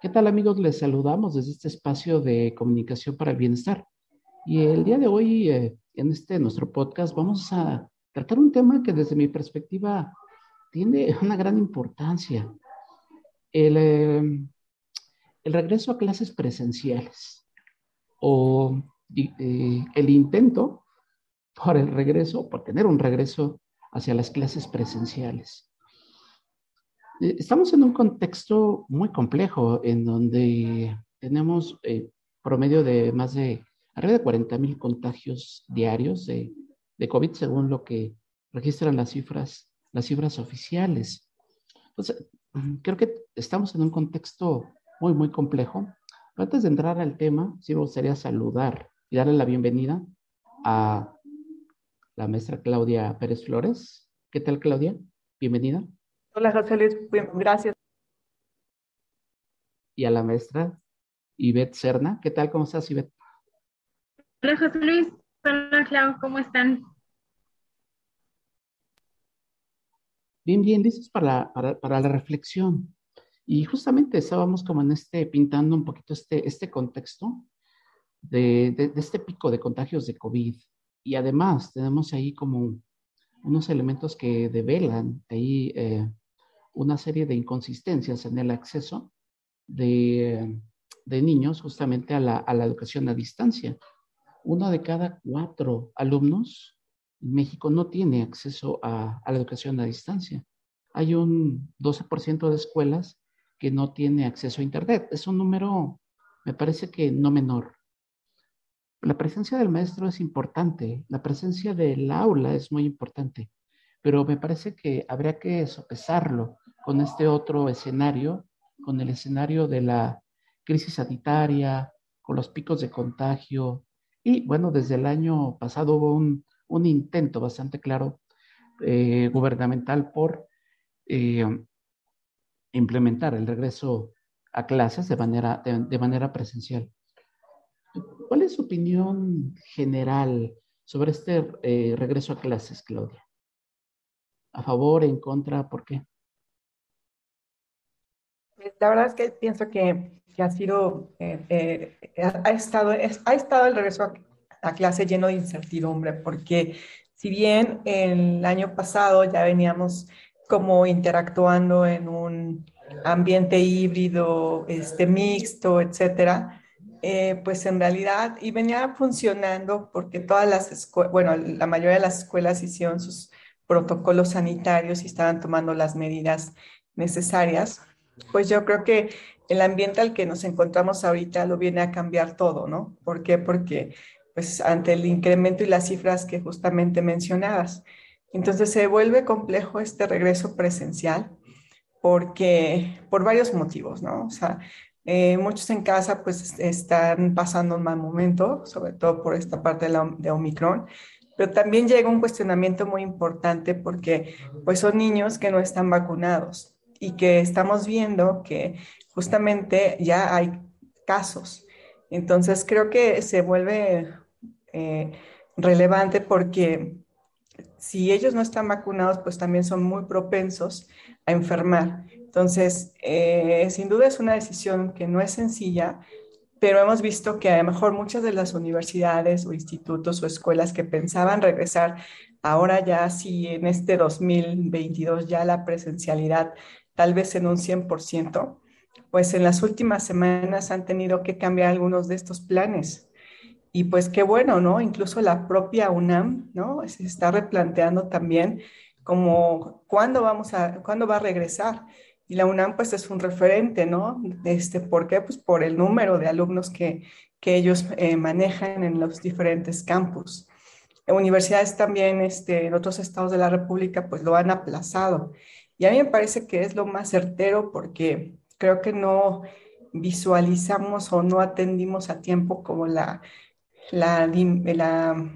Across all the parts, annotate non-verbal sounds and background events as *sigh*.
¿Qué tal amigos? Les saludamos desde este espacio de comunicación para el bienestar. Y el día de hoy, eh, en este nuestro podcast, vamos a tratar un tema que desde mi perspectiva tiene una gran importancia. El, el regreso a clases presenciales o eh, el intento por el regreso, por tener un regreso hacia las clases presenciales. Eh, estamos en un contexto muy complejo en donde tenemos eh, promedio de más de arriba de 40 mil contagios diarios de, COVID, según lo que registran las cifras, las cifras oficiales. Entonces, mm, creo que estamos en un contexto muy, muy complejo. Pero antes de entrar al tema, sí me gustaría saludar y darle la bienvenida a la maestra Claudia Pérez Flores. ¿Qué tal, Claudia? Bienvenida. Hola, José Luis. Gracias. Y a la maestra Ivette Serna. ¿Qué tal? ¿Cómo estás, Ivette? Hola, José Luis. Hola, Clau. ¿Cómo están? Bien, bien. Listos para, para, para la reflexión. Y justamente estábamos como en este, pintando un poquito este, este contexto de, de, de este pico de contagios de COVID. Y además tenemos ahí como unos elementos que develan ahí eh, una serie de inconsistencias en el acceso de, de niños justamente a la, a la, educación a distancia. Uno de cada cuatro alumnos en México no tiene acceso a, a la educación a distancia. Hay un 12% de escuelas que no tiene acceso a Internet. Es un número, me parece que no menor. La presencia del maestro es importante, la presencia del aula es muy importante, pero me parece que habría que sopesarlo con este otro escenario, con el escenario de la crisis sanitaria, con los picos de contagio. Y bueno, desde el año pasado hubo un, un intento bastante claro eh, gubernamental por eh, implementar el regreso a clases de manera, de, manera presencial. ¿Cuál es su opinión general sobre este eh, regreso a clases, Claudia? ¿A favor, en contra? ¿Por qué? La verdad es que pienso que, que ha sido, eh, eh, ha, estado, es, ha estado el regreso a, a, clase lleno de incertidumbre, porque si bien el año pasado ya veníamos como interactuando en un ambiente híbrido, este, mixto, etcétera, eh, pues en realidad, y venía funcionando porque todas las escuelas, bueno, la mayoría de las escuelas hicieron sus protocolos sanitarios y estaban tomando las medidas necesarias pues yo creo que el ambiente al que nos encontramos ahorita lo viene a cambiar todo, ¿no? ¿Por qué? Porque pues ante el incremento y las cifras que justamente mencionabas. Entonces se vuelve complejo este regreso presencial porque por varios motivos, ¿no? O sea, eh, muchos en casa pues están pasando un mal momento, sobre todo por esta parte de, Omicron, pero también llega un cuestionamiento muy importante porque pues son niños que no están vacunados y que estamos viendo que justamente ya hay casos. Entonces creo que se vuelve eh, relevante porque si ellos no están vacunados, pues también son muy propensos a enfermar. Entonces, eh, sin duda es una decisión que no es sencilla, pero hemos visto que a lo mejor muchas de las universidades o institutos o escuelas que pensaban regresar ahora ya si en este 2022 ya la presencialidad tal vez en un 100%, pues en las últimas semanas han tenido que cambiar algunos de estos planes. Y pues qué bueno, ¿no? Incluso la propia UNAM, ¿no? Se está replanteando también como cuándo vamos a, cuándo va a regresar. Y la UNAM pues es un referente, ¿no? Este, ¿Por qué? Pues por el número de alumnos que, que ellos eh, manejan en los diferentes campus. Universidades también este, en otros estados de la República pues lo han aplazado. Y a mí me parece que es lo más certero porque creo que no visualizamos o no atendimos a tiempo como la, la, la,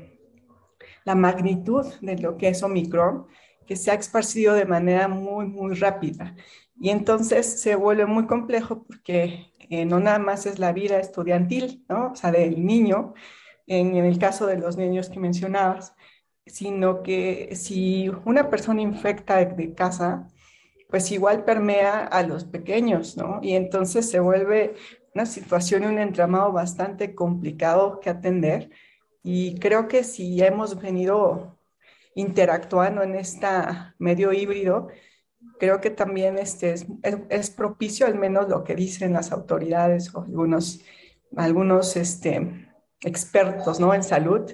la magnitud de lo que es Omicron, que se ha esparcido de manera muy, muy rápida. Y entonces se vuelve muy complejo porque eh, no nada más es la vida estudiantil, ¿no? O sea, del niño, en, el caso de los niños que mencionabas, sino que si una persona infecta de, de casa, pues igual permea a los pequeños, ¿no? Y entonces se vuelve una situación, un entramado bastante complicado que atender. Y creo que si hemos venido interactuando en este medio híbrido, creo que también este es, propicio, al menos lo que dicen las autoridades o algunos, algunos este, expertos ¿no? en salud,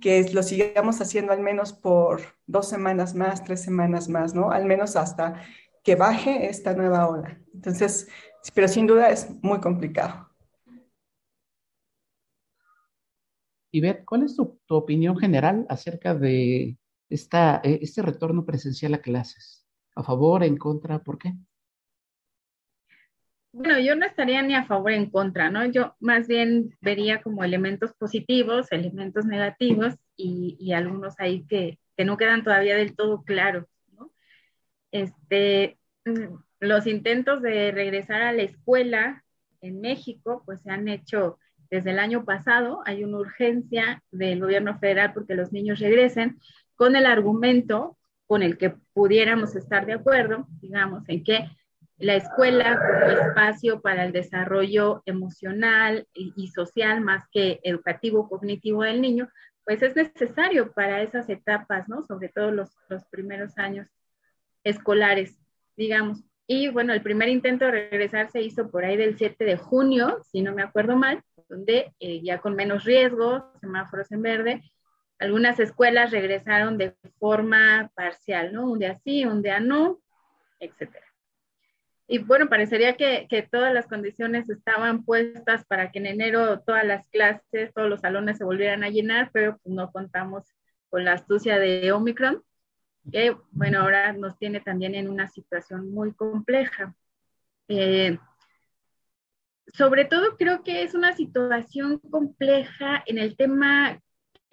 que lo sigamos haciendo al menos por dos semanas más, tres semanas más, ¿no? Al menos hasta que baje esta nueva ola. Entonces, pero sin duda es muy complicado. Ivette, ¿cuál es tu, tu opinión general acerca de esta, este retorno presencial a clases? ¿A favor, en contra? ¿Por qué? Bueno, yo no estaría ni a favor en contra, ¿no? Yo más bien vería como elementos positivos, elementos negativos y, y algunos ahí que, que, no quedan todavía del todo claros, ¿no? Este, mm, los intentos de regresar a la escuela en México, pues se han hecho desde el año pasado. Hay una urgencia del gobierno federal porque los niños regresen con el argumento con el que pudiéramos estar de acuerdo, digamos, en que la escuela como espacio para el desarrollo emocional y, social más que educativo cognitivo del niño, pues es necesario para esas etapas, ¿no? Sobre todo los, los primeros años escolares, digamos. Y bueno, el primer intento de regresar se hizo por ahí del 7 de junio, si no me acuerdo mal, donde eh, ya con menos riesgos, semáforos en verde, algunas escuelas regresaron de forma parcial, ¿no? Un día sí, un día no, etcétera. Y bueno, parecería que, que, todas las condiciones estaban puestas para que en enero todas las clases, todos los salones se volvieran a llenar, pero pues no contamos con la astucia de Omicron, que bueno, ahora nos tiene también en una situación muy compleja. Eh, sobre todo creo que es una situación compleja en el tema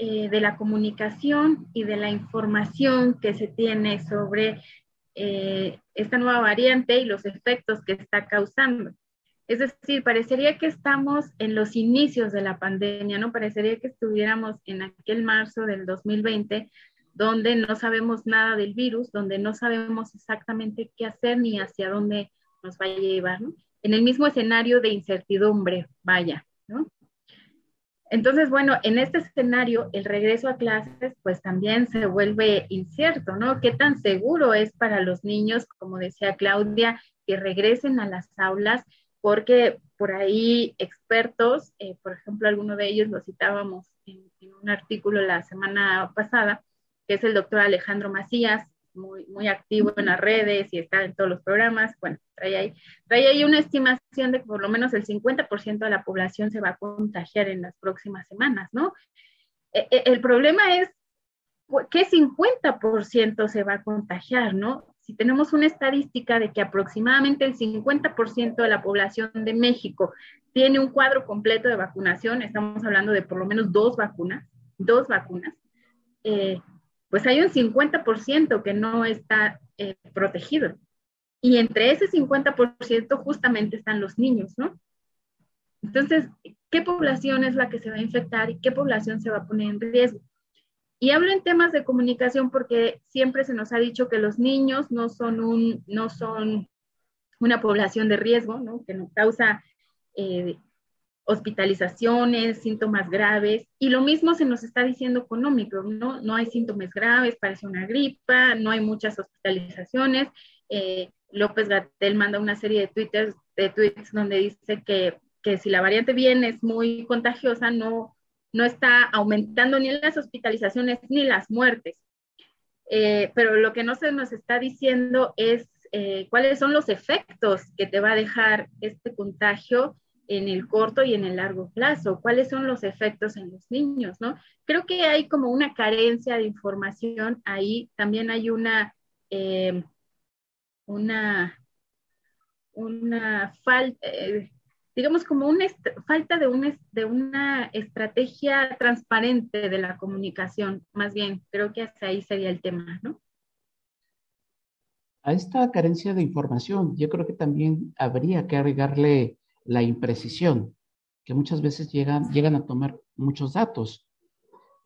eh, de la comunicación y de la información que se tiene sobre eh, esta nueva variante y los efectos que está causando. Es decir, parecería que estamos en los inicios de la pandemia, ¿no? Parecería que estuviéramos en aquel marzo del 2020, donde no sabemos nada del virus, donde no sabemos exactamente qué hacer ni hacia dónde nos vaya a llevar, ¿no? En el mismo escenario de incertidumbre, vaya, ¿no? Entonces, bueno, en este escenario, el regreso a clases, pues también se vuelve incierto, ¿no? ¿Qué tan seguro es para los niños, como decía Claudia, que regresen a las aulas? Porque por ahí expertos, eh, por ejemplo, alguno de ellos lo citábamos en, en, un artículo la semana pasada, que es el doctor Alejandro Macías, muy, muy activo en las redes y está en todos los programas. Bueno, trae ahí, trae ahí una estimación de que por lo menos el 50% de la población se va a contagiar en las próximas semanas, ¿no? E, e, el problema es qué 50% se va a contagiar, ¿no? Si tenemos una estadística de que aproximadamente el 50% de la población de México tiene un cuadro completo de vacunación, estamos hablando de por lo menos dos vacunas, dos vacunas, eh, pues hay un 50% que no está eh, protegido. Y entre ese 50% justamente están los niños, ¿no? Entonces, ¿qué población es la que se va a infectar y qué población se va a poner en riesgo? Y hablo en temas de comunicación porque siempre se nos ha dicho que los niños no son, un, no son una población de riesgo, ¿no? Que no causa eh, hospitalizaciones, síntomas graves, y lo mismo se nos está diciendo con ¿no? No hay síntomas graves, parece una gripa, no hay muchas hospitalizaciones. Eh, López Gatel manda una serie de, twitters, de tweets donde dice que, que, si la variante viene es muy contagiosa, no, no está aumentando ni las hospitalizaciones ni las muertes. Eh, pero lo que no se nos está diciendo es eh, cuáles son los efectos que te va a dejar este contagio en el corto y en el largo plazo, cuáles son los efectos en los niños, ¿no? Creo que hay como una carencia de información ahí, también hay una, eh, una, una falta, eh, digamos como una falta de una, de una estrategia transparente de la comunicación, más bien, creo que hasta ahí sería el tema, ¿no? A esta carencia de información, yo creo que también habría que agregarle la imprecisión, que muchas veces llegan, llegan a tomar muchos datos.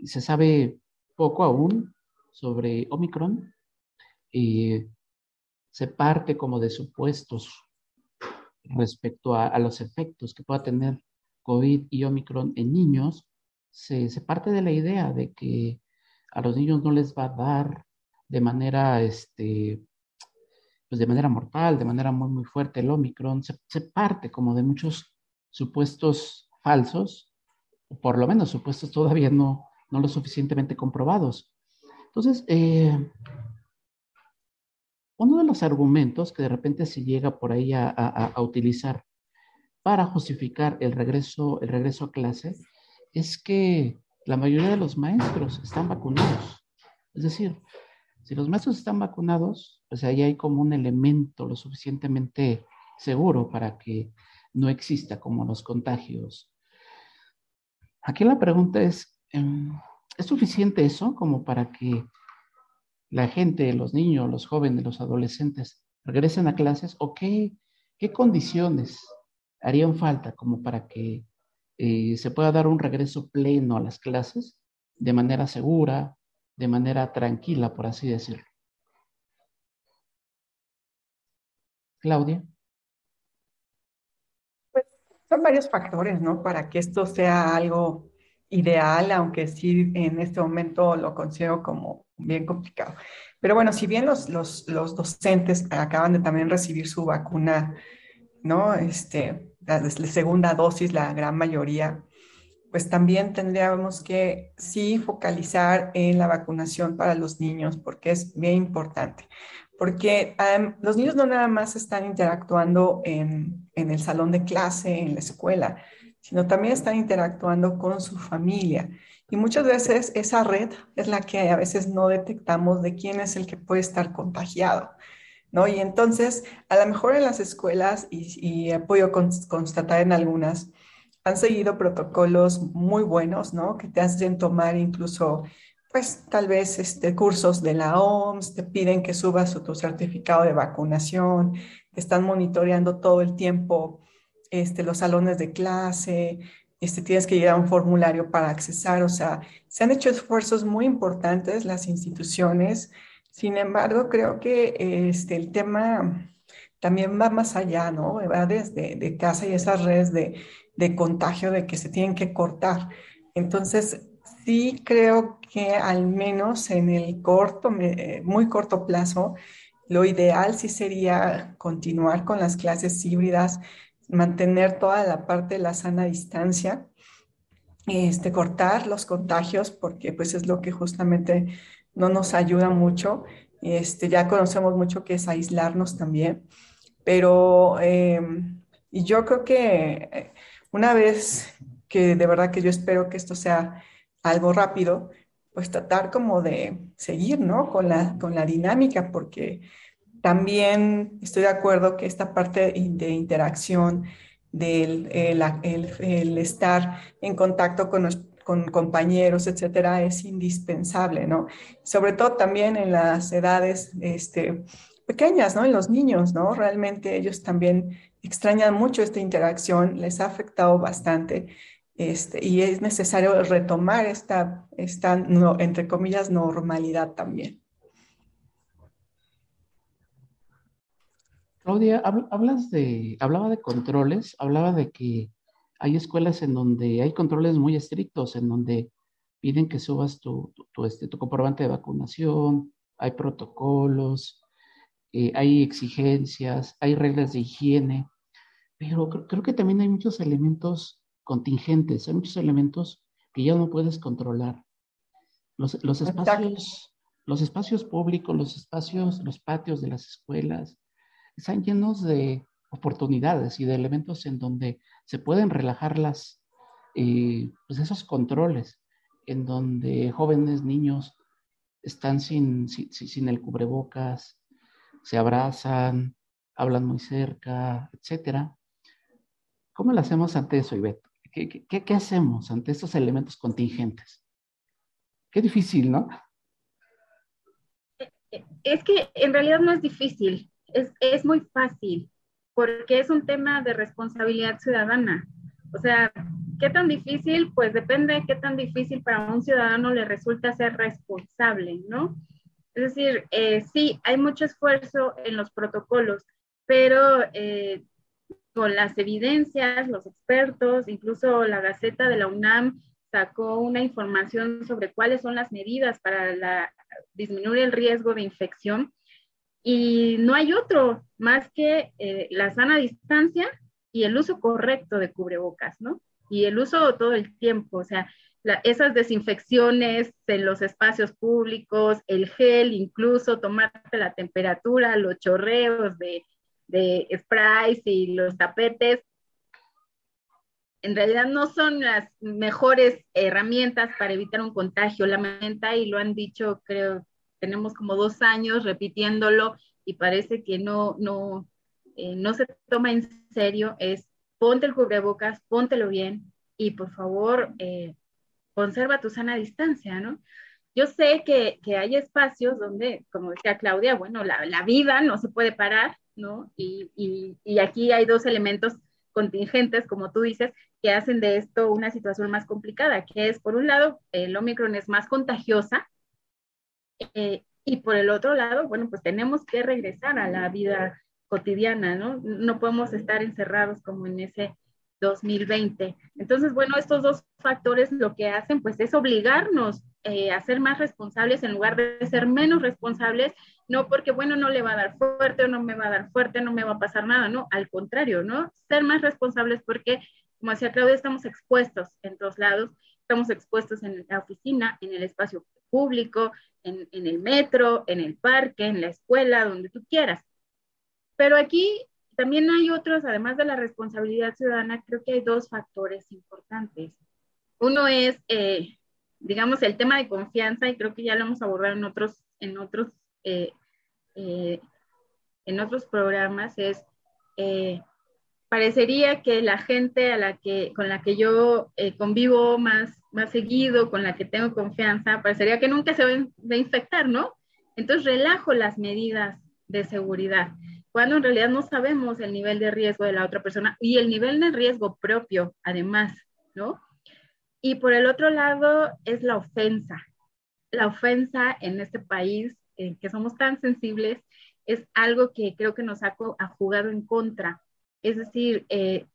Se sabe poco aún sobre Omicron. y se parte como de supuestos respecto a, los efectos que pueda tener COVID y Omicron en niños, se, se, parte de la idea de que a los niños no les va a dar de manera, este, pues de manera mortal, de manera muy, muy fuerte el Omicron, se, parte como de muchos supuestos falsos, o por lo menos supuestos todavía no, no lo suficientemente comprobados. Entonces, eh, uno de los argumentos que de repente se llega por ahí a, utilizar para justificar el regreso, el regreso a clase es que la mayoría de los maestros están vacunados. Es decir, si los maestros están vacunados, pues ahí hay como un elemento lo suficientemente seguro para que no exista como los contagios. Aquí la pregunta es, em, ¿es suficiente eso como para que la gente, los niños, los jóvenes, los adolescentes regresen a clases o qué, condiciones harían falta como para que eh, se pueda dar un regreso pleno a las clases de manera segura, de manera tranquila, por así decirlo. Claudia. Pues son varios factores, ¿no? Para que esto sea algo ideal, aunque sí en este momento lo considero como bien complicado. Pero bueno, si bien los, los, los docentes acaban de también recibir su vacuna, ¿no? Este, la, segunda dosis, la gran mayoría, pues también tendríamos que sí focalizar en la vacunación para los niños, porque es bien importante. Porque los niños no nada más están interactuando en, en el salón de clase, en la escuela, sino también están interactuando con su familia. Y muchas veces esa red es la que a veces no detectamos de quién es el que puede estar contagiado. ¿No? Y entonces, a lo mejor en las escuelas, y, he podido constatar en algunas, han seguido protocolos muy buenos, ¿no? Que te hacen tomar incluso, pues tal vez este, cursos de la OMS, te piden que subas tu certificado de vacunación, te están monitoreando todo el tiempo este, los salones de clase, este, tienes que llegar a un formulario para accesar, o sea, se han hecho esfuerzos muy importantes las instituciones, sin embargo, creo que este, el tema también va más allá, ¿no? Va desde de casa y esas redes de, de contagio de que se tienen que cortar. Entonces, sí creo que al menos en el corto, muy corto plazo, lo ideal sí sería continuar con las clases híbridas, mantener toda la parte de la sana distancia, este, cortar los contagios, porque pues es lo que justamente no nos ayuda mucho. Este, ya conocemos mucho que es aislarnos también, pero em, y yo creo que eh, una vez que de verdad que yo espero que esto sea algo rápido, pues tratar como de seguir, ¿no? Con la, con la dinámica, porque también estoy de acuerdo que esta parte de interacción, del el, estar en contacto con, con compañeros, etcétera, es indispensable, ¿no? Sobre todo también en las edades este, pequeñas, ¿no? En los niños, ¿no? Realmente ellos también extrañan mucho esta interacción, les ha afectado bastante. Este, y es necesario retomar esta, esta entre comillas, normalidad también. Claudia, hablas de, hablaba de controles, hablaba de que hay escuelas en donde hay controles muy estrictos, en donde piden que subas tu, tu, este, tu comprobante de vacunación, hay protocolos, eh, hay exigencias, hay reglas de higiene, pero creo, que también hay muchos elementos contingentes, hay muchos elementos que ya no puedes controlar. Los, los espacios, los espacios públicos, los espacios, los patios de las escuelas, están llenos de oportunidades y de elementos en donde se pueden relajar las, eh, pues esos controles, en donde jóvenes, niños están sin, sin, el cubrebocas, se abrazan, hablan muy cerca, etcétera. ¿Cómo lo hacemos ante eso, Ivette? ¿Qué, qué, qué, hacemos ante estos elementos contingentes? Qué difícil, ¿no? Es que en realidad no es difícil es, es muy fácil porque es un tema de responsabilidad ciudadana. O sea, ¿qué tan difícil? Pues depende de qué tan difícil para un ciudadano le resulta ser responsable, ¿no? Es decir, eh, sí, hay mucho esfuerzo en los protocolos, pero eh, con las evidencias, los expertos, incluso la Gaceta de la UNAM sacó una información sobre cuáles son las medidas para disminuir el riesgo de infección. Y no hay otro más que eh, la sana distancia y el uso correcto de cubrebocas, ¿no? Y el uso todo el tiempo, o sea, esas desinfecciones en los espacios públicos, el gel, incluso tomarte la temperatura, los chorreos de, de sprays y los tapetes, en realidad no son las mejores herramientas para evitar un contagio. La menta, y lo han dicho, creo, tenemos como dos años repitiéndolo y parece que no, no, eh, no se toma en serio, es ponte el cubrebocas, póntelo bien y por favor eh, conserva tu sana distancia, ¿no? Yo sé que, hay espacios donde, como decía Claudia, bueno, la, vida no se puede parar, ¿no? Y, y, aquí hay dos elementos contingentes, como tú dices, que hacen de esto una situación más complicada, que es, por un lado, el Omicron es más contagiosa, eh, y por el otro lado, bueno, pues tenemos que regresar a la vida cotidiana, ¿no? No podemos estar encerrados como en ese 2020. Entonces, bueno, estos dos factores lo que hacen pues es obligarnos eh, a ser más responsables en lugar de ser menos responsables, no porque, bueno, no le va a dar fuerte o no me va a dar fuerte, no me va a pasar nada, no, al contrario, ¿no? Ser más responsables porque, como decía Claudia, estamos expuestos en todos lados, estamos expuestos en la oficina, en el espacio público, en, en el metro, en el parque, en la escuela, donde tú quieras. Pero aquí también hay otros, además de la responsabilidad ciudadana, creo que hay dos factores importantes. Uno es, eh, digamos, el tema de confianza, y creo que ya lo hemos abordado en otros, en otros, eh, eh, en otros programas, es, parecería que la gente a la que, con la que yo convivo más, más seguido, con la que tengo confianza, parecería que nunca se va a infectar, ¿no? Entonces relajo las medidas de seguridad cuando en realidad no sabemos el nivel de riesgo de la otra persona y el nivel de riesgo propio, además, ¿no? Y por el otro lado es la ofensa. La ofensa en este país, eh, que somos tan sensibles, es algo que creo que nos ha, jugado en contra. Es decir, eh,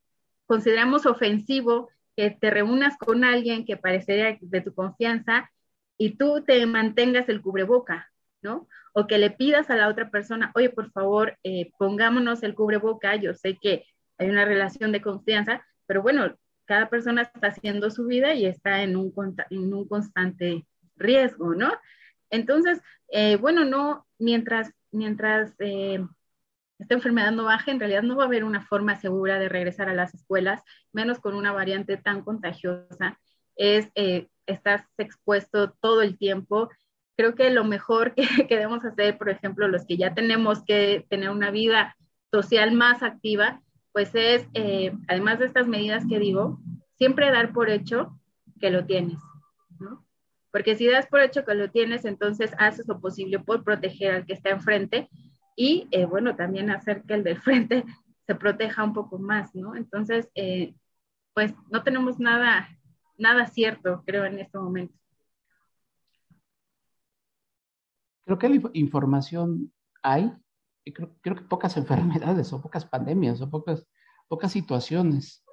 consideramos ofensivo que te reúnas con alguien que parecería de tu confianza y tú te mantengas el cubreboca, ¿no? o que le pidas a la otra persona, oye, por favor, eh, pongámonos el cubreboca, yo sé que hay una relación de confianza, pero bueno, cada persona está haciendo su vida y está en un, en un constante riesgo, ¿no? Entonces, eh, bueno, no, mientras, mientras eh, esta enfermedad no baje, en realidad no va a haber una forma segura de regresar a las escuelas, menos con una variante tan contagiosa. Es, estás expuesto todo el tiempo creo que lo mejor *laughs* que, debemos hacer, por ejemplo, los que ya tenemos que tener una vida social más activa, pues es, eh, además de estas medidas que digo, siempre dar por hecho que lo tienes, ¿no? Porque si das por hecho que lo tienes, entonces haces lo posible por proteger al que está enfrente y, eh, bueno, también hacer que el del *laughs* frente se proteja un poco más, ¿no? Entonces, eh, pues no tenemos nada, nada cierto, creo, en este momento. Creo que la información hay, y creo, que pocas *laughs* enfermedades o pocas pandemias o pocas, pocas situaciones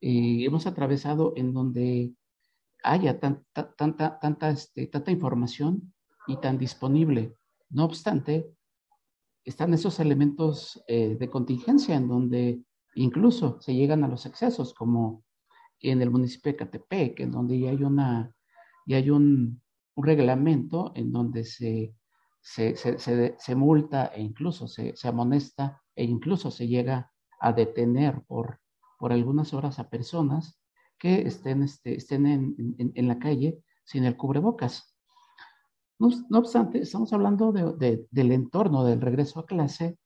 eh, hemos atravesado en donde haya tanta, tanta, tanta, este, tanta información y tan disponible. No obstante, están esos elementos eh, de contingencia en donde incluso se llegan a los excesos, como en el municipio de Catepec, en donde ya hay, una, ya hay un, un reglamento en donde se se, multa e incluso se, amonesta e incluso se llega a detener por, por algunas horas a personas que estén, este, estén en, en, la calle sin el cubrebocas. No, no obstante, estamos hablando de, del entorno del regreso a clase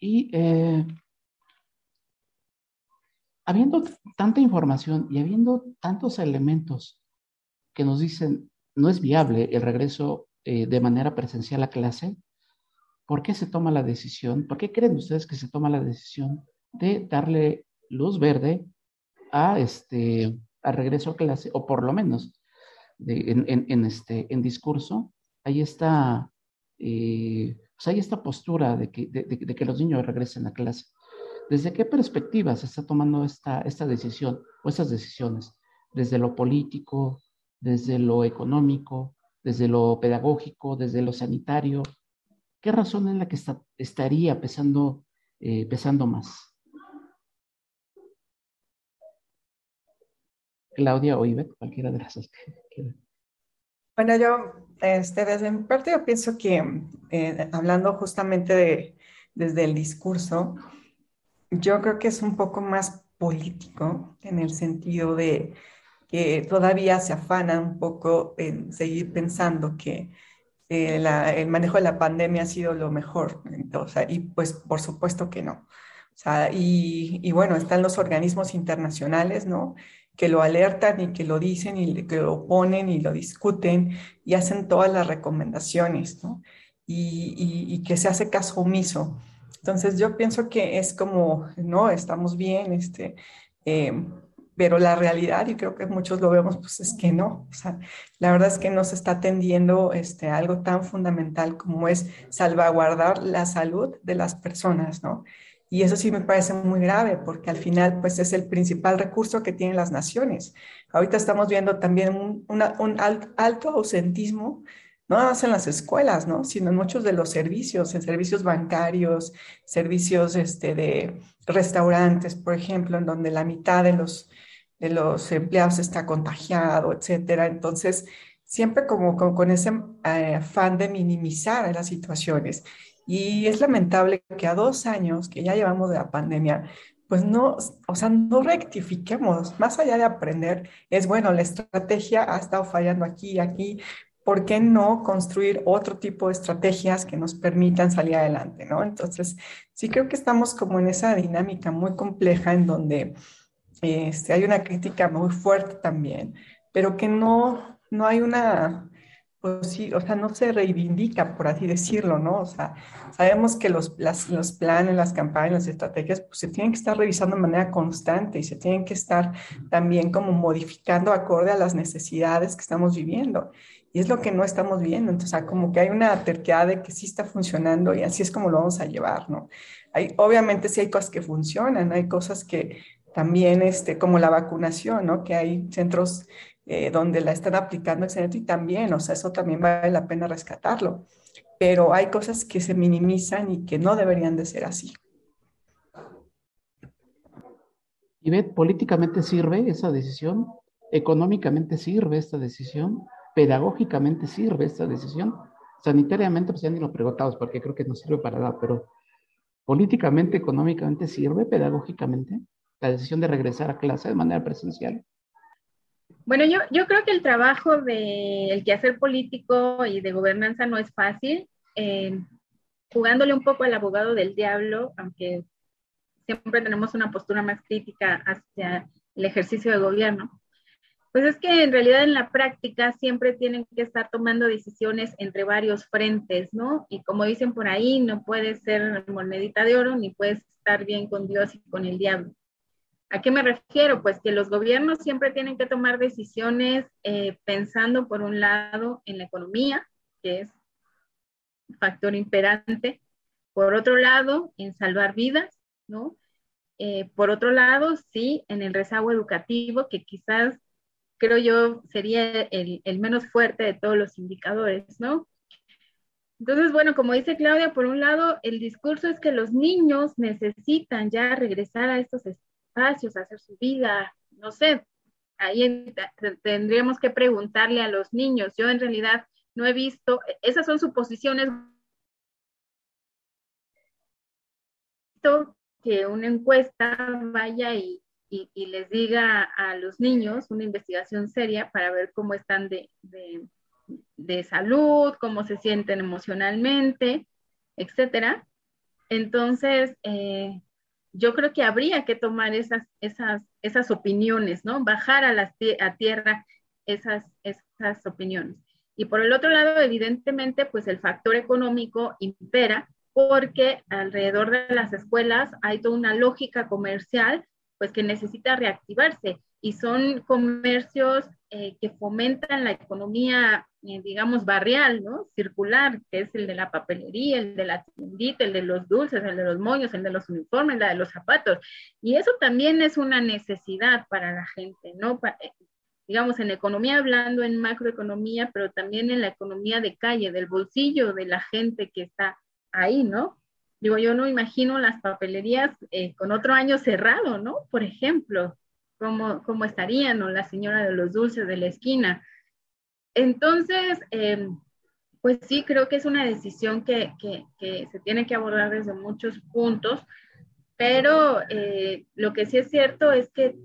y eh, habiendo tanta información y habiendo tantos elementos que nos dicen no es viable el regreso eh, de manera presencial a clase, ¿por qué se toma la decisión? ¿Por qué creen ustedes que se toma la decisión de darle luz verde a este al regreso a clase, o por lo menos en, en, este, en discurso, hay esta eh, pues hay esta postura de que, de que los niños regresen a clase. ¿Desde qué perspectiva se está tomando esta, esta decisión o estas decisiones? ¿Desde lo político, desde lo económico, desde lo pedagógico, desde lo sanitario? ¿Qué razón es la que estaría pesando, eh, más? Claudia o Ivette, cualquiera de las dos que Bueno, yo, este, desde mi parte, yo pienso que eh, hablando justamente de, desde el discurso, yo creo que es un poco más político en el sentido de que todavía se afana un poco en seguir pensando que eh, el manejo de la pandemia ha sido lo mejor. y pues por supuesto que no. O sea, y, y, bueno, están los organismos internacionales, ¿no? Que lo alertan y que lo dicen y que lo ponen y lo discuten y hacen todas las recomendaciones, ¿no? Y, y, y que se hace caso omiso. Entonces yo pienso que es como, no, estamos bien, este, eh, pero la realidad, y creo que muchos lo vemos, pues es que no. O sea, la verdad es que no se está atendiendo este, algo tan fundamental como es salvaguardar la salud de las personas, ¿no? Y eso sí me parece muy grave porque al final pues es el principal recurso que tienen las naciones. Ahorita estamos viendo también un, un alto ausentismo no nada más en las escuelas, ¿no? Sino en muchos de los servicios, en servicios bancarios, servicios este, de restaurantes, por ejemplo, en donde la mitad de los, de los empleados está contagiado, etcétera. Entonces, siempre como, con ese eh, de minimizar las situaciones. Y es lamentable que a dos años que ya llevamos de la pandemia, pues no, o sea, no rectifiquemos, más allá de aprender, es bueno, la estrategia ha estado fallando aquí y aquí, ¿por qué no construir otro tipo de estrategias que nos permitan salir adelante, ¿no? Entonces, sí creo que estamos como en esa dinámica muy compleja en donde este, hay una crítica muy fuerte también, pero que no, no hay una, pues sí, o sea, no se reivindica, por así decirlo, ¿no? O sea, sabemos que los, los planes, las campañas, las estrategias, pues se tienen que estar revisando de manera constante y se tienen que estar también como modificando acorde a las necesidades que estamos viviendo. Y es lo que no estamos viendo. Entonces, como que hay una terquedad de que sí está funcionando y así es como lo vamos a llevar, ¿no? Hay, obviamente sí hay cosas que funcionan, hay cosas que también, este, como la vacunación, ¿no? Que hay centros eh, donde la están aplicando excelente y también, o sea, eso también vale la pena rescatarlo. Pero hay cosas que se minimizan y que no deberían de ser así. ¿Y ve, políticamente sirve esa decisión? ¿Económicamente sirve esta decisión? pedagógicamente sirve esta decisión? Sanitariamente, pues ya ni lo preguntamos porque creo que no sirve para nada, pero políticamente, económicamente, ¿sirve pedagógicamente la decisión de regresar a clase de manera presencial? Bueno, yo, yo creo que el trabajo del de quehacer político y de gobernanza no es fácil. Eh, jugándole un poco al abogado del diablo, aunque siempre tenemos una postura más crítica hacia el ejercicio de gobierno, pues es que en realidad en la práctica siempre tienen que estar tomando decisiones entre varios frentes, ¿no? Y como dicen por ahí, no puedes ser monedita de oro ni puedes estar bien con Dios y con el diablo. ¿A qué me refiero? Pues que los gobiernos siempre tienen que tomar decisiones eh, pensando por un lado en la economía, que es factor imperante, por otro lado en salvar vidas, ¿no? Eh, por otro lado, sí, en el rezago educativo, que quizás creo yo, sería el, el, menos fuerte de todos los indicadores, ¿no? Entonces, bueno, como dice Claudia, por un lado, el discurso es que los niños necesitan ya regresar a estos espacios, hacer su vida, no sé, ahí tendríamos que preguntarle a los niños. Yo en realidad no he visto, esas son suposiciones que una encuesta vaya y, y, les diga a los niños una investigación seria para ver cómo están de, de, salud, cómo se sienten emocionalmente, etcétera. Entonces, eh, yo creo que habría que tomar esas, esas, esas opiniones, ¿no? Bajar a, la, a tierra esas, esas opiniones. Y por el otro lado, evidentemente, pues el factor económico impera porque alrededor de las escuelas hay toda una lógica comercial pues que necesita reactivarse y son comercios eh, que fomentan la economía eh, digamos, barrial, ¿no? Circular, que es el de la papelería, el de la tiendita, el de los dulces, el de los moños, el de los uniformes, la de los zapatos. Y eso también es una necesidad para la gente, ¿no? Eh, digamos, en economía hablando, en macroeconomía, pero también en la economía de calle, del bolsillo de la gente que está ahí, ¿no? Digo, yo no imagino las papelerías eh, con otro año cerrado, ¿no? Por ejemplo, ¿cómo, cómo estarían? O la señora de los dulces de la esquina. Entonces, em, pues sí, creo que es una decisión que, que, se tiene que abordar desde muchos puntos, pero eh, lo que sí es cierto es que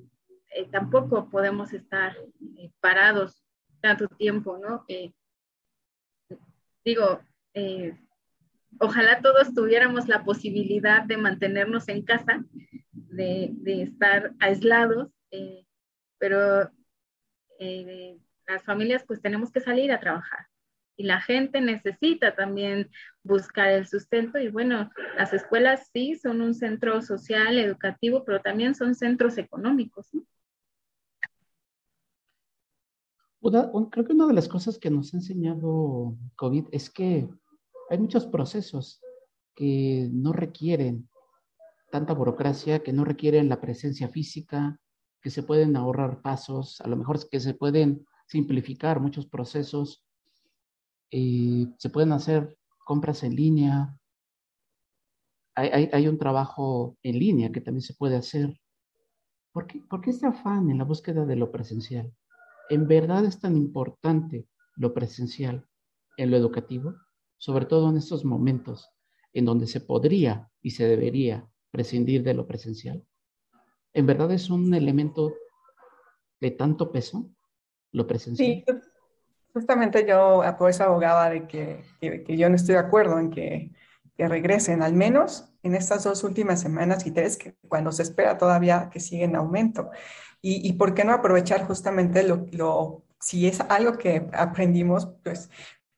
eh, tampoco podemos estar parados tanto tiempo, ¿no? digo, ojalá todos tuviéramos la posibilidad de mantenernos en casa, de, estar aislados, eh, pero eh, las familias pues tenemos que salir a trabajar y la gente necesita también buscar el sustento y bueno, las escuelas sí son un centro social, educativo, pero también son centros económicos. creo que una de las cosas que nos ha enseñado COVID es que hay muchos procesos que no requieren tanta burocracia, que no requieren la presencia física, que se pueden ahorrar pasos, a lo mejor que se pueden simplificar muchos procesos, y se pueden hacer compras en línea, hay, hay, un trabajo en línea que también se puede hacer. ¿Por qué, ¿Por qué este afán en la búsqueda de lo presencial? ¿En verdad es tan importante lo presencial en lo educativo? sobre todo en estos momentos en donde se podría y se debería prescindir de lo presencial? ¿En verdad es un elemento de tanto peso lo? Sí, justamente yo por eso abogaba de que, yo no estoy de acuerdo en que, regresen, al menos en estas dos últimas semanas y tres, que cuando se espera todavía que siga en aumento. Y, y por qué no aprovechar justamente lo, lo, si es algo que aprendimos, pues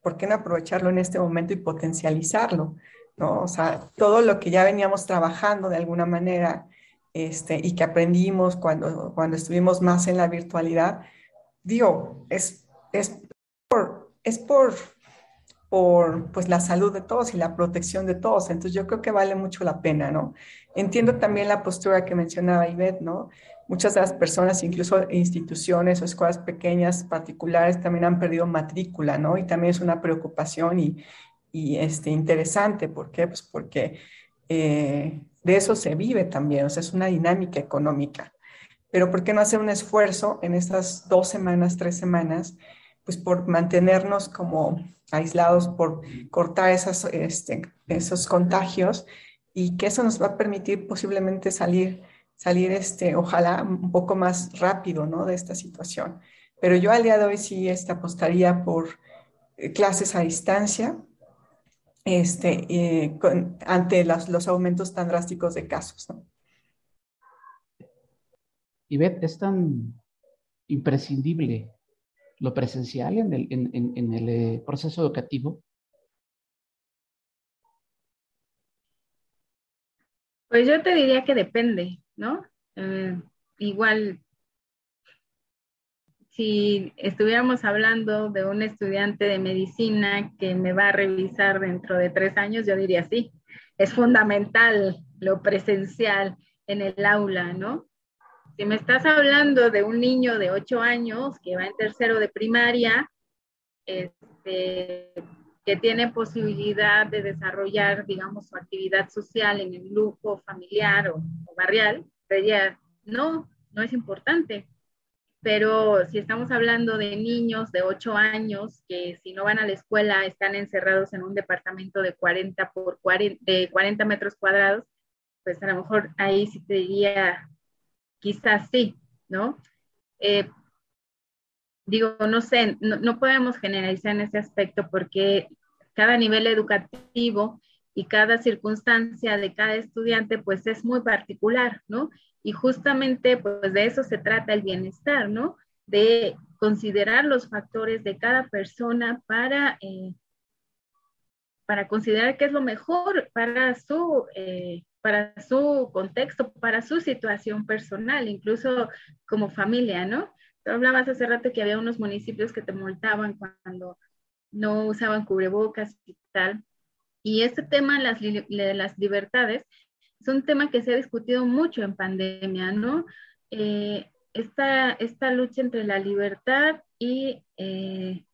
¿por qué no aprovecharlo en este momento y potencializarlo? ¿no? O sea, todo lo que ya veníamos trabajando de alguna manera este, y que aprendimos cuando, cuando estuvimos más en la virtualidad, digo, es, es por, es por, por pues, la salud de todos y la protección de todos. Entonces yo creo que vale mucho la pena, ¿no? Entiendo también la postura que mencionaba Ivette, ¿no? Muchas de las personas, incluso instituciones o escuelas pequeñas particulares, también han perdido matrícula, ¿no? Y también es una preocupación y, y este, interesante. ¿Por qué? Pues porque eh, de eso se vive también, o sea, es una dinámica económica. Pero ¿por qué no hacer un esfuerzo en estas dos semanas, tres semanas, pues por mantenernos como aislados, por cortar esas, este, esos contagios y que eso nos va a permitir posiblemente salir salir, este, ojalá, un poco más rápido, ¿no? De esta situación. Pero yo al día de hoy sí este, apostaría por eh, clases a distancia este, eh, ante los aumentos tan drásticos de casos. Y Beth, es tan imprescindible lo presencial en el, en, el eh, proceso educativo. Pues yo te diría que depende. ¿no? Eh, igual, si estuviéramos hablando de un estudiante de medicina que me va a revisar dentro de tres años, yo diría sí, es fundamental lo presencial en el aula, ¿no? Si me estás hablando de un niño de ocho años que va en tercero de primaria, este, que tiene posibilidad de desarrollar, digamos, su actividad social en el grupo familiar o, barrial, diría, no, no es importante. Pero si estamos hablando de niños de 8 años que si no van a la escuela están encerrados en un departamento de 40 por 40, de 40 metros cuadrados, pues a lo mejor ahí sí te diría, quizás sí, ¿no? Eh, digo, no sé, no, podemos generalizar en ese aspecto porque cada nivel educativo y cada circunstancia de cada estudiante pues es muy particular, ¿no? Y justamente pues de eso se trata el bienestar, ¿no? De considerar los factores de cada persona para, eh, para considerar qué es lo mejor para su, eh, para su contexto, para su situación personal, incluso como familia, ¿no? Tú hablabas hace rato que había unos municipios que te multaban cuando no usaban cubrebocas y tal. Y este tema las, de las libertades es un tema que se ha discutido mucho en pandemia, ¿no? Eh, esta, esta, lucha entre la libertad y eh,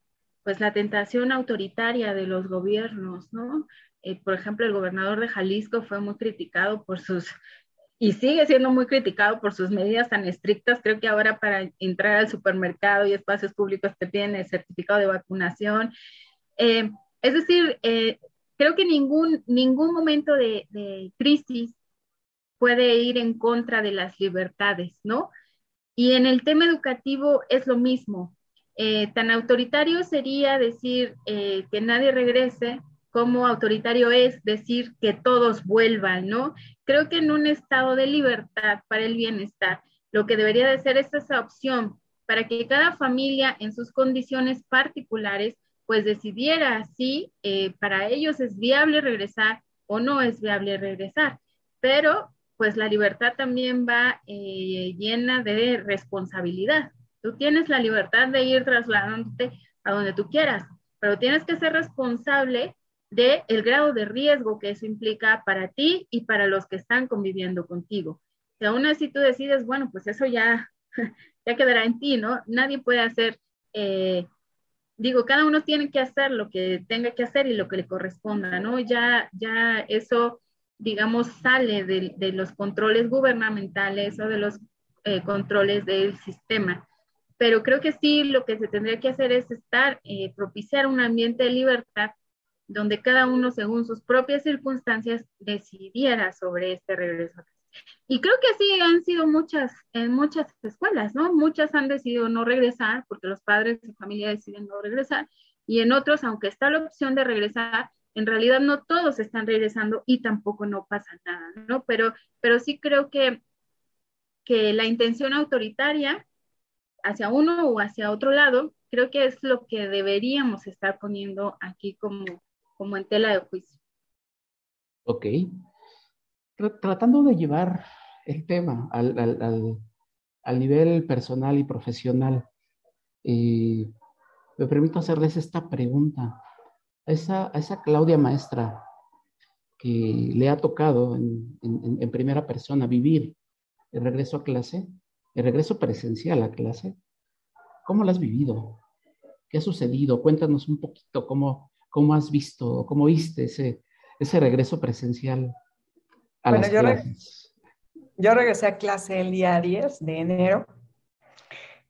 pues la tentación autoritaria de los gobiernos, ¿no? Eh, por ejemplo, el gobernador de Jalisco fue muy criticado por sus, y sigue siendo muy criticado por sus medidas tan estrictas. Creo que ahora para entrar al supermercado y espacios públicos te piden el certificado de vacunación. Eh, es decir, eh, creo que ningún, ningún momento de, de crisis puede ir en contra de las libertades, ¿no? Y en el tema educativo es lo mismo. Eh, tan autoritario sería decir eh, que nadie regrese como autoritario es decir que todos vuelvan, ¿no? Creo que en un estado de libertad para el bienestar, lo que debería de ser es esa opción para que cada familia en sus condiciones particulares pues decidiera si eh, para ellos es viable regresar o no es viable regresar. Pero pues la libertad también va llena de responsabilidad. Tú tienes la libertad de ir trasladándote a donde tú quieras, pero tienes que ser responsable del el grado de riesgo que eso implica para ti y para los que están conviviendo contigo. Si aún así tú decides, bueno, pues eso ya, *laughs* ya quedará en ti, ¿no? Nadie puede hacer, eh, digo, cada uno tiene que hacer lo que tenga que hacer y lo que le corresponda, ¿no? Ya, ya eso, digamos, sale de, los controles gubernamentales o de los eh, controles del sistema pero creo que sí lo que se tendría que hacer es estar, eh, propiciar un ambiente de libertad donde cada uno, según sus propias circunstancias, decidiera sobre este regreso. Y creo que así han sido muchas, en muchas escuelas, ¿no? Muchas han decidido no regresar porque los padres de familia deciden no regresar y en otros, aunque está la opción de regresar, en realidad no todos están regresando y tampoco no pasa nada, ¿no? Pero, pero sí creo que, que la intención autoritaria hacia uno o hacia otro lado, creo que es lo que deberíamos estar poniendo aquí como, como en tela de juicio. Ok. Tratando de llevar el tema al, al, al, nivel personal y profesional, eh, me permito hacerles esta pregunta. A esa, a esa Claudia maestra que le ha tocado en, en, en primera persona vivir el regreso a clase, el regreso presencial a clase, ¿cómo lo has vivido? ¿Qué ha sucedido? Cuéntanos un poquito cómo, cómo has visto, cómo viste ese, ese regreso presencial a las yo clases. yo regresé a clase el día 10 de enero.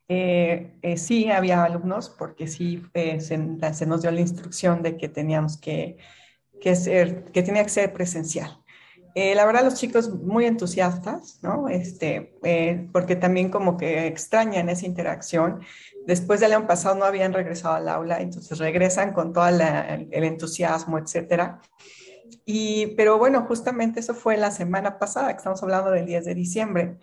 Eh, eh, sí, había alumnos porque sí eh, se, nos dio la instrucción de que teníamos que, que, ser, que tenía que ser presencial. Eh, la verdad, los chicos muy entusiastas, ¿no? Este, eh, porque también como que extrañan esa interacción. Después del año pasado no habían regresado al aula, entonces regresan con todo el entusiasmo, etcétera. Y, pero bueno, justamente eso fue la semana pasada, que estamos hablando del 10 de diciembre.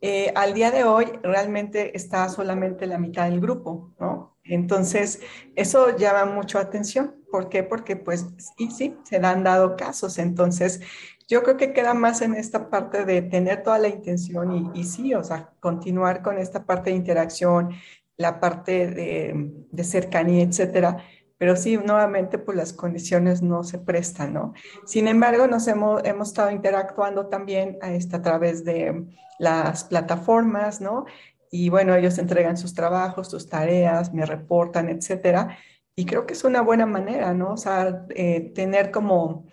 Eh, al día de hoy realmente está solamente la mitad del grupo, ¿no? Entonces, eso llama mucho atención. ¿Por qué? Porque pues, y sí, se han dado casos. Entonces, yo creo que queda más en esta parte de tener toda la intención y, sí, o sea, continuar con esta parte de interacción, la parte de, cercanía, etcétera. Pero sí, nuevamente, pues las condiciones no se prestan, ¿no? Sin embargo, nos hemos, hemos estado interactuando también a, esta, a través de las plataformas, ¿no? Y bueno, ellos entregan sus trabajos, sus tareas, me reportan, etcétera. Y creo que es una buena manera, ¿no? O sea, eh, tener como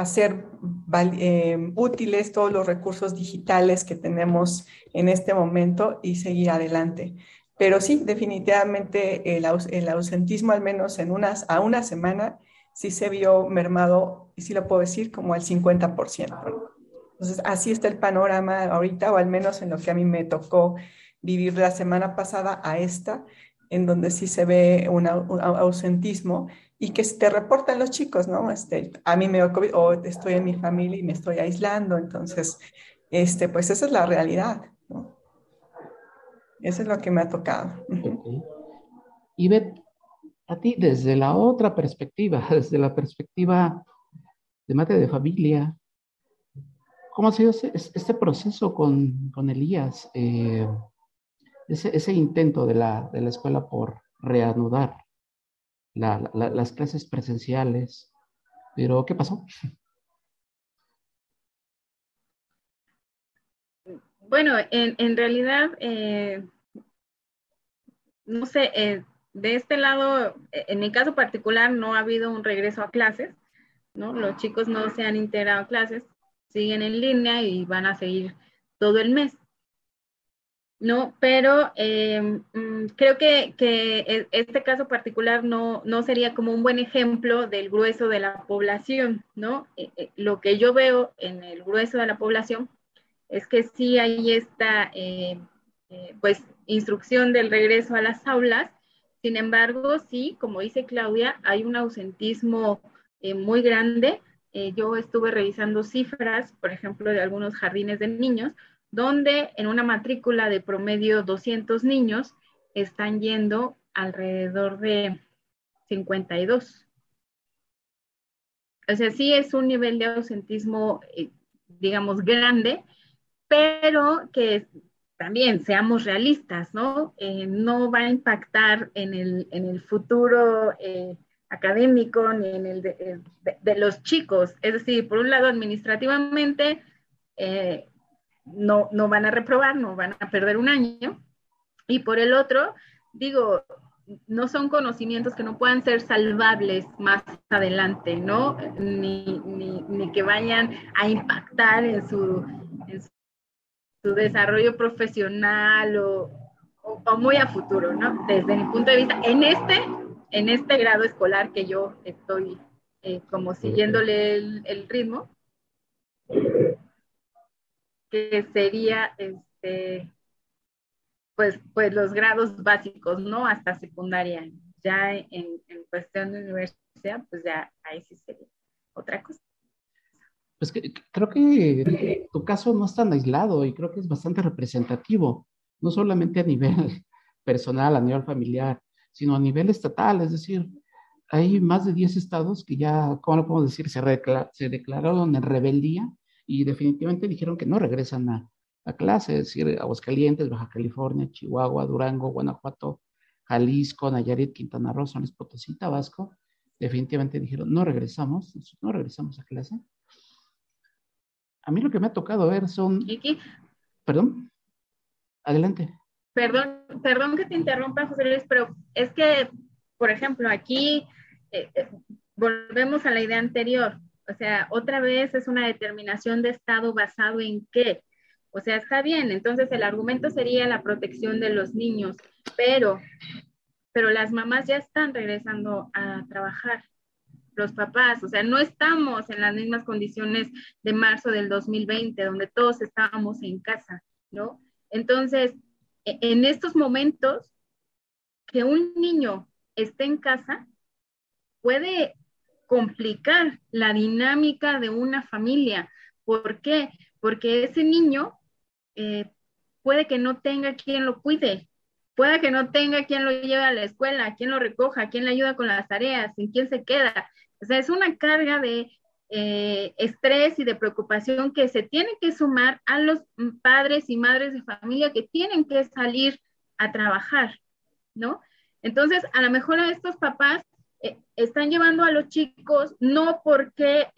hacer eh, útiles todos los recursos digitales que tenemos en este momento y seguir adelante. Pero sí, definitivamente el, ausentismo, al menos en unas, a una semana, sí se vio mermado, y sí lo puedo decir, como al 50%. Entonces, así está el panorama ahorita, o al menos en lo que a mí me tocó vivir la semana pasada a esta, en donde sí se ve un ausentismo y que te reportan los chicos, ¿no? Este, a mí me dio COVID o estoy en mi familia y me estoy aislando, entonces, este, pues esa es la realidad, ¿no? Eso es lo que me ha tocado. Y Beth, a ti desde la otra perspectiva, *laughs* desde la perspectiva de madre de familia, ¿cómo ha sido este, proceso con, con Elías? Eh, ese, intento de la, escuela por reanudar las clases presenciales. Pero, ¿qué pasó? Bueno, en, realidad, eh, no sé, eh, de este lado, en mi caso particular, no ha habido un regreso a clases, ¿no? Los chicos no se han integrado a clases, siguen en línea y van a seguir todo el mes. No, pero creo que, e, este caso particular no, no, sería como un buen ejemplo del grueso de la población, ¿no? Eh, eh, lo que yo veo en el grueso de la población es que sí hay esta, eh, pues, instrucción del regreso a las aulas, sin embargo, sí, como dice Claudia, hay un ausentismo muy grande. yo estuve revisando cifras, por ejemplo, de algunos jardines de niños, donde en una matrícula de promedio 200 niños están yendo alrededor de 52. O sea, sí es un nivel de ausentismo, eh, digamos, grande, pero que también seamos realistas, ¿no? Eh, no va a impactar en el, futuro eh, académico ni en el de, de, los chicos. Es decir, por un lado, administrativamente, no, no van a reprobar, no van a perder un año. Y por el otro, digo, no son conocimientos que no puedan ser salvables más adelante, ¿no? Ni, que vayan a impactar en su, su desarrollo profesional o, muy a futuro, ¿no? Desde mi punto de vista, en este, en este grado escolar que yo estoy eh, como siguiéndole el ritmo, que sería este, pues, pues los grados básicos, ¿no? Hasta secundaria. Ya en, cuestión de universidad, pues ya ahí sí sería otra cosa. Pues que, creo que tu caso no es tan aislado y creo que es bastante representativo, no solamente a nivel *laughs* personal, a nivel familiar, sino a nivel estatal, es decir, hay más de 10 estados que ya, ¿cómo lo podemos decir? Se, se declararon en rebeldía y definitivamente dijeron que no regresan a, a clase, es decir, Aguascalientes, Baja California, Chihuahua, Durango, Guanajuato, Jalisco, Nayarit, Quintana Roo, San Luis Potosí, Tabasco, definitivamente dijeron, no regresamos, no regresamos a clase. A mí lo que me ha tocado ver son... Perdón, adelante. Perdón, perdón que te interrumpa, José Luis, pero es que, por ejemplo, aquí eh, eh, volvemos a la idea anterior. O sea, otra vez es una determinación de Estado basado en qué. O sea, está bien, entonces el argumento sería la protección de los niños, pero, pero las mamás ya están regresando a trabajar, los papás, o sea, no estamos en las mismas condiciones de marzo del 2020, donde todos estábamos en casa, ¿no? Entonces, e, en estos momentos, que un niño esté en casa puede complicar la dinámica de una familia. ¿Por qué? Porque ese niño eh, puede que no tenga quien lo cuide, puede que no tenga quien lo lleve a la escuela, quien lo recoja, quien le ayuda con las tareas, en quién se queda. O sea, es una carga de eh, estrés y de preocupación que se tiene que sumar a los padres y madres de familia que tienen que salir a trabajar, ¿no? Entonces, a lo mejor a estos papás eh, están llevando a los chicos no porque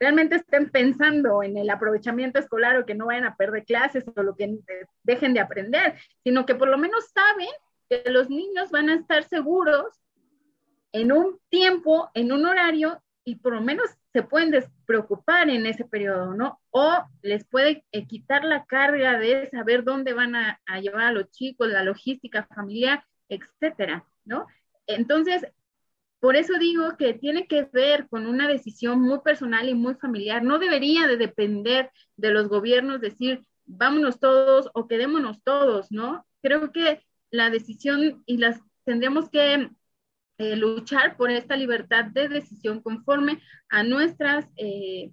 realmente estén pensando en el aprovechamiento escolar o que no vayan a perder clases o lo que eh, dejen de aprender, sino que por lo menos saben que los niños van a estar seguros en un tiempo, en un horario y por lo menos se pueden despreocupar en ese periodo, ¿no? O les puede quitar la carga de saber dónde van a, llevar a los chicos, la logística familiar, etcétera, ¿no? Entonces, por eso digo que tiene que ver con una decisión muy personal y muy familiar. No debería de depender de los gobiernos decir, vámonos todos o quedémonos todos, ¿no? Creo que la decisión y las tendríamos que eh, luchar por esta libertad de decisión conforme a nuestras, eh,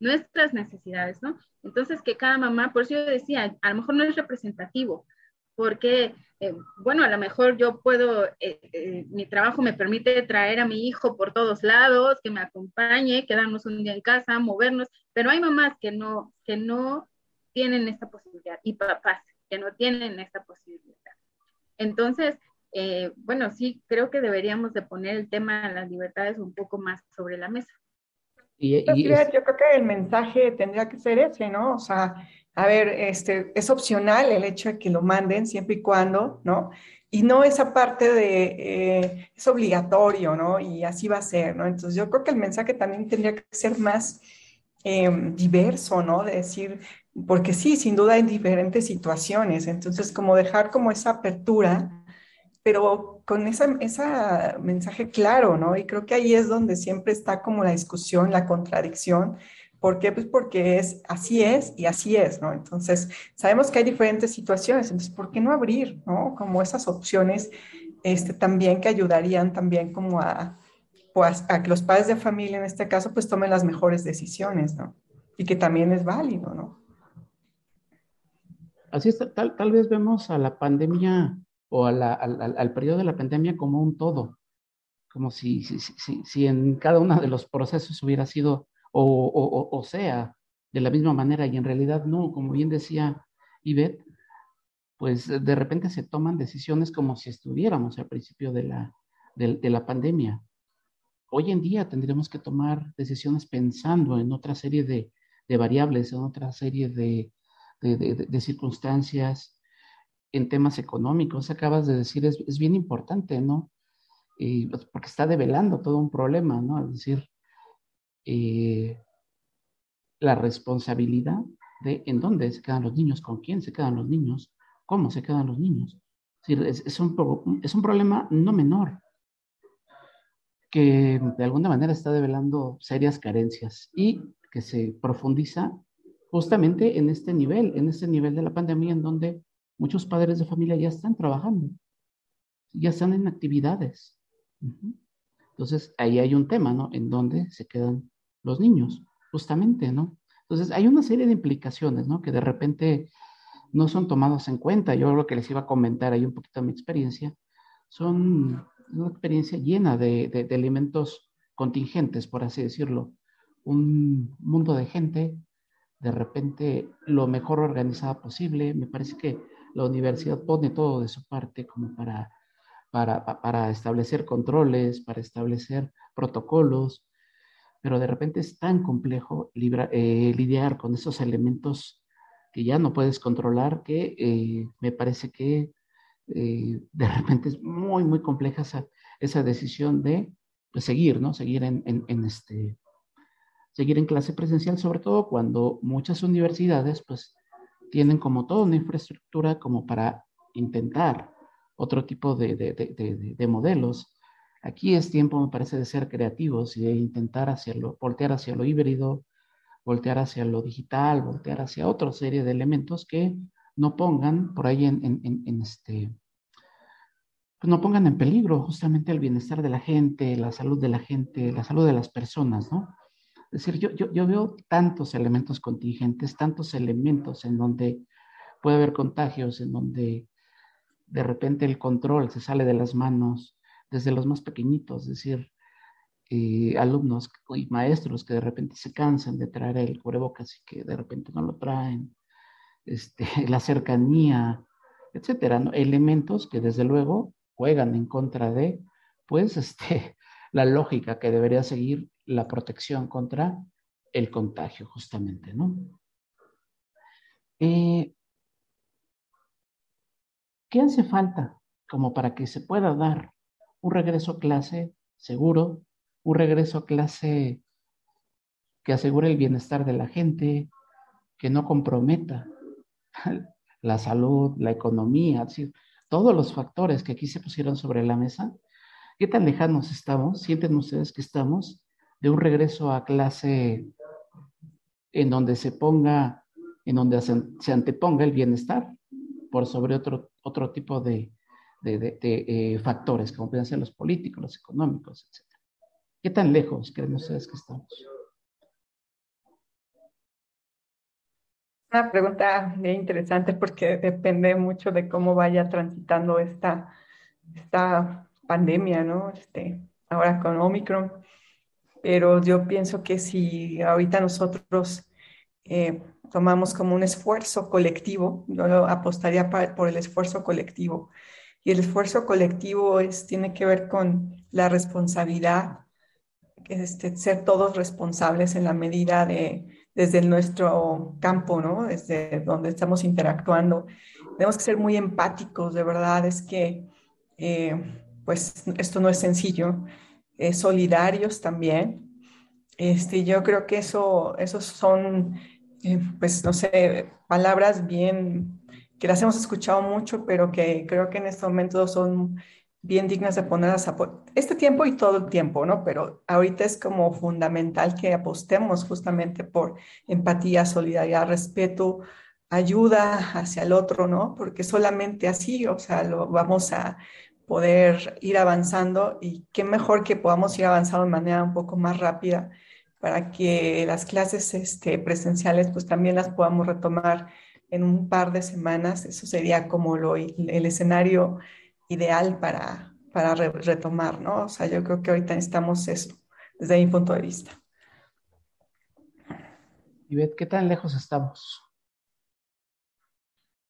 nuestras necesidades, ¿no? Entonces, que cada mamá, por eso yo decía, a lo mejor no es representativo, porque eh, bueno, a lo mejor yo puedo, eh, eh, mi trabajo me permite traer a mi hijo por todos lados, que me acompañe, quedarnos un día en casa, movernos, pero hay mamás que no, que no tienen esta posibilidad y papás que no tienen esta posibilidad. Entonces, eh, bueno, sí, creo que deberíamos de poner el tema de las libertades un poco más sobre la mesa. Y, Yo creo que el mensaje tendría que ser ese, ¿no? O sea, a ver, este, es opcional el hecho de que lo manden siempre y cuando, ¿no? Y no esa parte de, eh, es obligatorio, ¿no? Y así va a ser, ¿no? Entonces yo creo que el mensaje también tendría que ser más em, diverso, ¿no? De decir, porque sí, sin duda hay diferentes situaciones, entonces como dejar como esa apertura, pero con ese esa mensaje claro, ¿no? Y creo que ahí es donde siempre está como la discusión, la contradicción, ¿Por qué? Pues porque es así es y así es, ¿no? Entonces, sabemos que hay diferentes situaciones, entonces, ¿por qué no abrir, ¿no? Como esas opciones este, también que ayudarían también como a, pues, a que los padres de familia en este caso pues tomen las mejores decisiones, ¿no? Y que también es válido, ¿no? Así es, tal, tal vez vemos a la pandemia o al, al, periodo de la pandemia como un todo, como si, si, si, si en cada uno de los procesos hubiera sido o, sea de la misma manera y en realidad no, como bien decía Ivette, pues de repente se toman decisiones como si estuviéramos al principio de la, de, la pandemia. Hoy en día tendremos que tomar decisiones pensando en otra serie de, variables, en otra serie de, de, circunstancias, en temas económicos. Acabas de decir, es, es bien importante, ¿no? Y, pues, porque está develando todo un problema, ¿no? Es decir, eh, la responsabilidad de en dónde se quedan los niños, con quién se quedan los niños, cómo se quedan los niños. Es, un, es un problema no menor que de alguna manera está develando serias carencias y que se profundiza justamente en este nivel, en este nivel de la pandemia en donde muchos padres de familia ya están trabajando, ya están en actividades. Entonces, ahí hay un tema, ¿no? En donde se quedan los niños, justamente, ¿no? Entonces, hay una serie de implicaciones, ¿no? Que de repente no son tomadas en cuenta. Yo lo que les iba a comentar ahí un poquito de mi experiencia. Son una experiencia llena de, de, de elementos contingentes, por así decirlo. Un mundo de gente, de repente lo mejor organizada posible. Me parece que la universidad pone todo de su parte como para, para, para establecer controles, para establecer protocolos, pero de repente es tan complejo eh, lidiar con esos elementos que ya no puedes controlar que eh, me parece que eh, de repente es muy, muy compleja esa, esa decisión de pues, seguir, ¿no? Seguir en, este, seguir en clase presencial, sobre todo cuando muchas universidades pues tienen como toda una infraestructura como para intentar otro tipo de, de, de, de modelos Aquí es tiempo, me parece, de ser creativos y de intentar hacerlo, voltear hacia lo híbrido, voltear hacia lo digital, voltear hacia otra serie de elementos que no pongan por ahí en, este, pues no pongan en peligro justamente el bienestar de la gente, la salud de la gente, la salud de las personas, ¿no? Es decir, yo, yo, yo veo tantos elementos contingentes, tantos elementos en donde puede haber contagios, en donde de repente el control se sale de las manos, desde los más pequeñitos, es decir, eh, alumnos y maestros que de repente se cansan de traer el cubrebocas y que de repente no lo traen, *laughs* este, la cercanía, etcétera, elementos que desde luego juegan en contra de, pues, *laughs* este, la lógica que debería seguir la protección contra el contagio, justamente, ¿no? Eh, ¿Qué hace falta como para que se pueda dar un regreso a clase seguro, un regreso a clase que asegure el bienestar de la gente, que no comprometa *laughs* la salud, la economía, todos los factores que aquí se pusieron sobre la mesa. ¿Qué tan lejanos estamos? ¿Sienten ustedes que estamos de un regreso a clase en donde se ponga, en donde se anteponga el bienestar por sobre otro, otro tipo de, de, eh, factores, como pueden ser los políticos, los económicos, etc. ¿Qué tan lejos creen ustedes que estamos? Una pregunta interesante porque depende mucho de cómo vaya transitando esta, esta pandemia, ¿no? Este, ahora con Omicron. Pero yo pienso que si ahorita nosotros eh, tomamos como un esfuerzo colectivo, yo apostaría por el esfuerzo colectivo y el esfuerzo colectivo es, tiene que ver con la responsabilidad, este, ser todos responsables en la medida de, desde nuestro campo, ¿no? Desde donde estamos interactuando. Tenemos que ser muy empáticos, de verdad, es que, eh, pues, esto no es sencillo. solidarios también. Este, yo creo que eso, esos son, eh, pues, no sé, palabras bien que las hemos escuchado mucho, pero que creo que en este momento son bien dignas de ponerlas a este tiempo y todo el tiempo, ¿no? Pero ahorita es como fundamental que apostemos justamente por empatía, solidaridad, respeto, ayuda hacia el otro, ¿no? Porque solamente así, o sea, lo vamos a poder ir avanzando y qué mejor que podamos ir avanzando de manera un poco más rápida para que las clases este, presenciales pues también las podamos retomar en un par de semanas, eso sería como lo, el escenario ideal para, para retomar, ¿no? O sea, yo creo que ahorita necesitamos eso, desde mi punto de vista. Ivette, ¿qué tan lejos estamos?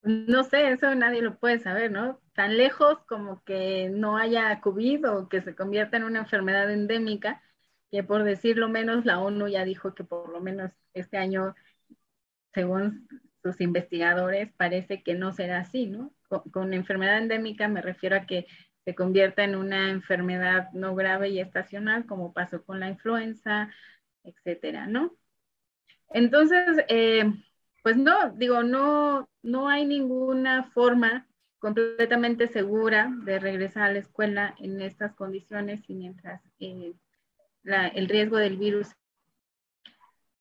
No sé, eso nadie lo puede saber, ¿no? Tan lejos como que no haya COVID o que se convierta en una enfermedad endémica, que por decirlo menos, la ONU ya dijo que por lo menos este año, según sus investigadores, parece que no será así, ¿no? Con, enfermedad endémica me refiero a que se convierta en una enfermedad no grave y estacional, como pasó con la influenza, etcétera, ¿no? Entonces, eh, pues no, digo, no, no hay ninguna forma completamente segura de regresar a la escuela en estas condiciones y mientras eh, el riesgo del virus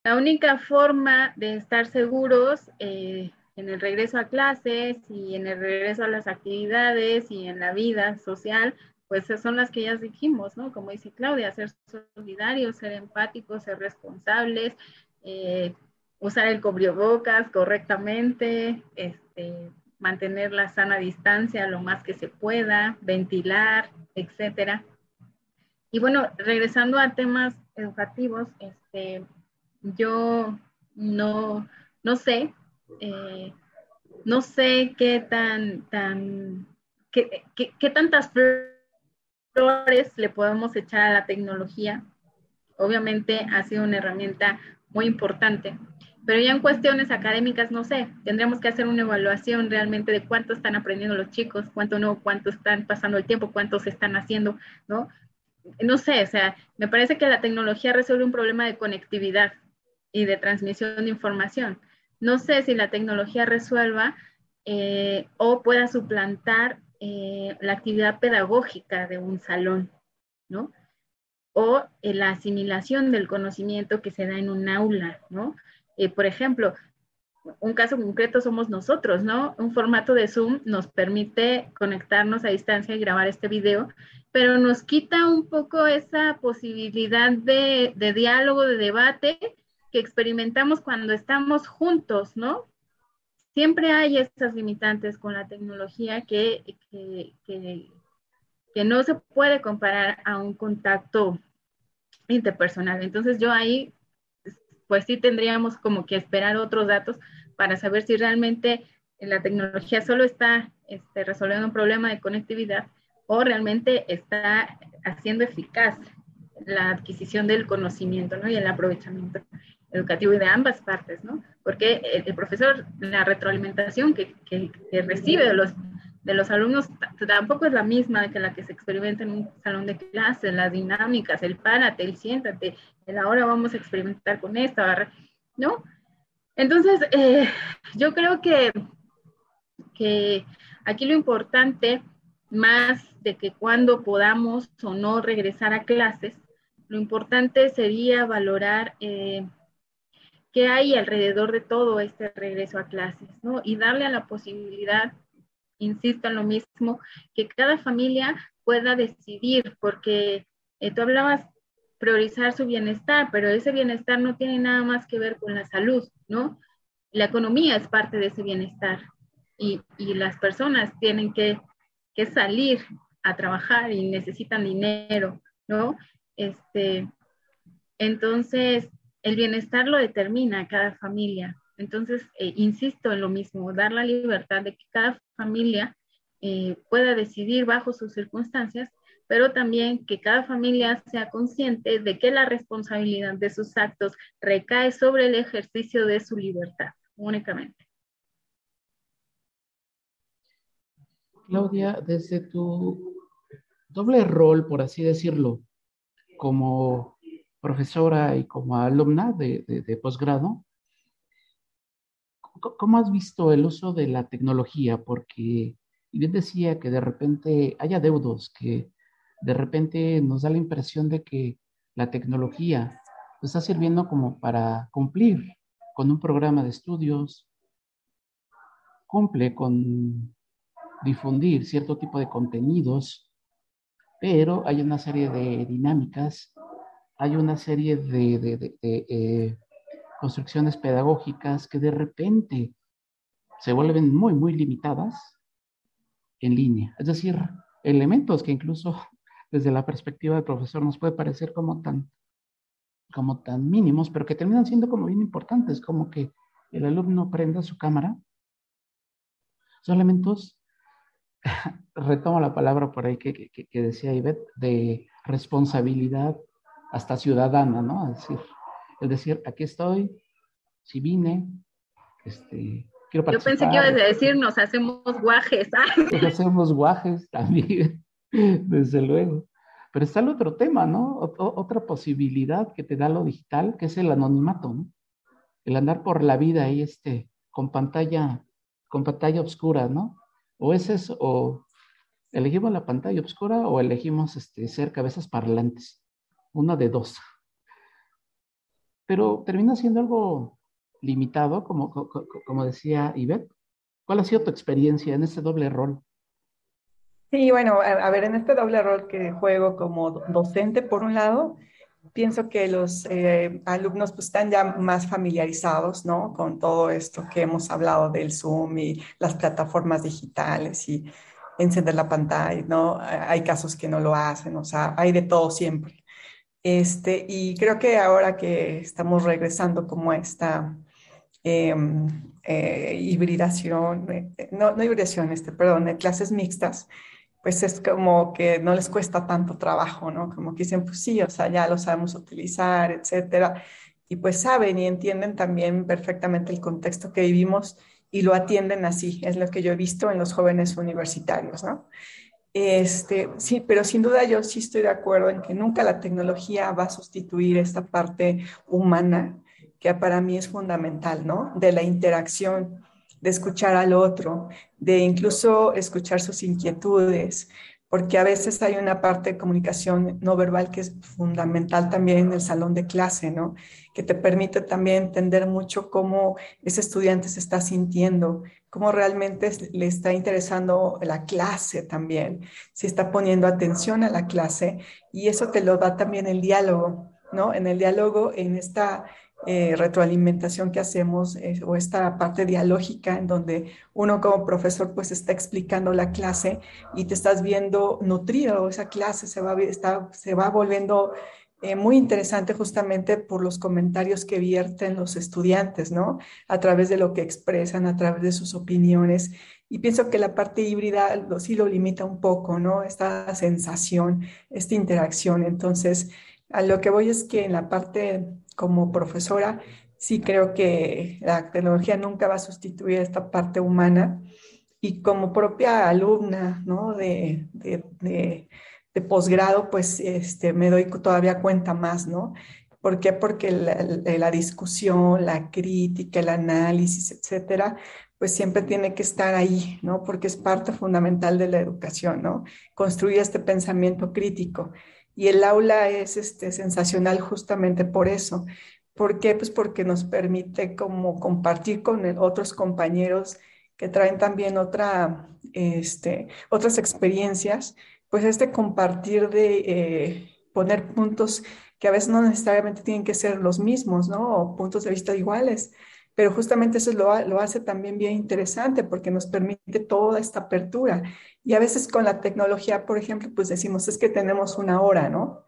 la única forma de estar seguros eh, en el regreso a clases y en el regreso a las actividades y en la vida social, pues son las que ya dijimos, ¿no? Como dice Claudia, ser solidarios, ser empáticos, ser responsables, eh, usar el cubrebocas correctamente, este, mantener la sana distancia lo más que se pueda, ventilar, etcétera. Y bueno, regresando a temas educativos, este, yo no, no sé, eh, no sé qué tan, tan, qué, qué, tantas flores le podemos echar a la tecnología. Obviamente ha sido una herramienta muy importante, pero ya en cuestiones académicas, no sé, tendríamos que hacer una evaluación realmente de cuánto están aprendiendo los chicos, cuánto no, cuánto están pasando el tiempo, cuántos están haciendo, ¿no? No sé, o sea, me parece que la tecnología resuelve un problema de conectividad, y de transmisión de información. No sé si la tecnología resuelva eh, o pueda suplantar eh, la actividad pedagógica de un salón, ¿no? O eh, la asimilación del conocimiento que se da en un aula, ¿no? por ejemplo, un caso concreto somos nosotros, ¿no? Un formato de Zoom nos permite conectarnos a distancia y grabar este video, pero nos quita un poco esa posibilidad de, de diálogo, de debate, que experimentamos cuando estamos juntos, ¿no? Siempre hay esas limitantes con la tecnología que, que, que, no se puede comparar a un contacto interpersonal. Entonces yo ahí, pues sí tendríamos como que esperar otros datos para saber si realmente la tecnología solo está este, resolviendo un problema de conectividad o realmente está haciendo eficaz la adquisición del conocimiento ¿no? y el aprovechamiento educativo de ambas partes, ¿no? Porque el, profesor, la retroalimentación que, recibe de los, de los alumnos tampoco es la misma que la que se experimenta en un salón de clase, las dinámicas, el párate, el siéntate, el ahora vamos a experimentar con esta, ¿no? Entonces, eh, yo creo que, que aquí lo importante, más de que cuando podamos o no regresar a clases, lo importante sería valorar eh, qué hay alrededor de todo este regreso a clases, ¿no? Y darle a la posibilidad, insisto en lo mismo, que cada familia pueda decidir, porque eh, tú hablabas priorizar su bienestar, pero ese bienestar no tiene nada más que ver con la salud, ¿no? La economía es parte de ese bienestar y, y las personas tienen que, que, salir a trabajar y necesitan dinero, ¿no? Este, entonces, el bienestar lo determina cada familia. Entonces, eh, insisto en lo mismo, dar la libertad de que cada familia eh, pueda decidir bajo sus circunstancias, pero también que cada familia sea consciente de que la responsabilidad de sus actos recae sobre el ejercicio de su libertad únicamente. Claudia, desde tu doble rol, por así decirlo, como profesora y como alumna de, posgrado, ¿cómo has visto el uso de la tecnología? Porque bien decía que de repente hay adeudos, que de repente nos da la impresión de que la tecnología está sirviendo como para cumplir con un programa de estudios, cumple con difundir cierto tipo de contenidos, pero hay una serie de dinámicas, hay una serie de, eh, construcciones pedagógicas que de repente se vuelven muy, muy limitadas en línea. Es decir, elementos que incluso desde la perspectiva del profesor nos puede parecer como tan, como tan mínimos, pero que terminan siendo como bien importantes, como que el alumno prenda su cámara. Son elementos *laughs* retomo la palabra por ahí que, decía Ivette, de responsabilidad hasta ciudadana, ¿no? Es decir, es decir, aquí estoy, si vine, este, quiero participar. Yo pensé que ibas a decir, nos hacemos guajes. *laughs* Nos hacemos guajes también, *laughs* desde luego. Pero está el otro tema, ¿no? otra posibilidad que te da lo digital, que es el anonimato, ¿no? El andar por la vida ahí, este, con pantalla, con pantalla oscura, ¿no? O es eso, o elegimos la pantalla oscura o elegimos este, ser cabezas parlantes. Una de dos. Pero termina siendo algo limitado, como, como decía Ivette. ¿Cuál ha sido tu experiencia en ese doble rol? Sí, bueno, a, ver, en este doble rol que juego como docente, por un lado, pienso que los eh, alumnos pues, están ya más familiarizados ¿no? con todo esto que hemos hablado del Zoom y las plataformas digitales y encender la pantalla, ¿no? Hay casos que no lo hacen, o sea, hay de todo siempre. Este, y creo que ahora que estamos regresando como a esta em, eh, hibridación, eh, no, no hibridación, este, perdón, clases mixtas, pues es como que no les cuesta tanto trabajo, ¿no? Como que dicen, pues sí, o sea, ya lo sabemos utilizar, etcétera. Y pues saben y entienden también perfectamente el contexto que vivimos y lo atienden así. Es lo que yo he visto en los jóvenes universitarios, ¿no? Este, sí, pero sin duda yo sí estoy de acuerdo en que nunca la tecnología va a sustituir esta parte humana que para mí es fundamental, ¿no? De la interacción de escuchar al otro, de incluso escuchar sus inquietudes, porque a veces hay una parte de comunicación no verbal que es fundamental también en el salón de clase, ¿no? Que te permite también entender mucho cómo ese estudiante se está sintiendo, cómo realmente le está interesando la clase también, si está poniendo atención a la clase, y eso te lo da también el diálogo, ¿no? En el diálogo, en esta eh, retroalimentación que hacemos eh, o esta parte dialógica en donde uno como profesor pues está explicando la clase y te estás viendo nutrido, esa clase se va, está, se va volviendo eh, muy interesante justamente por los comentarios que vierten los estudiantes, ¿no? A través de lo que expresan, a través de sus opiniones. Y pienso que la parte híbrida lo, sí lo limita un poco, ¿no? Esta sensación, esta interacción. Entonces, a lo que voy es que en la parte como profesora, sí creo que la tecnología nunca va a sustituir esta parte humana. Y como propia alumna ¿no? de, posgrado, pues este, me doy todavía cuenta más, ¿no? ¿Por qué? Porque la, la, discusión, la crítica, el análisis, etcétera, pues siempre tiene que estar ahí, ¿no? Porque es parte fundamental de la educación, ¿no? Construir este pensamiento crítico. Y el aula es este, sensacional justamente por eso. ¿Por qué? Pues porque nos permite como compartir con otros compañeros que traen también otra, este, otras experiencias, pues este compartir de eh, poner puntos que a veces no necesariamente tienen que ser los mismos, ¿no? O puntos de vista iguales, pero justamente eso lo, lo, hace también bien interesante porque nos permite toda esta apertura. Y a veces con la tecnología, por ejemplo, pues decimos, es que tenemos una hora, ¿no?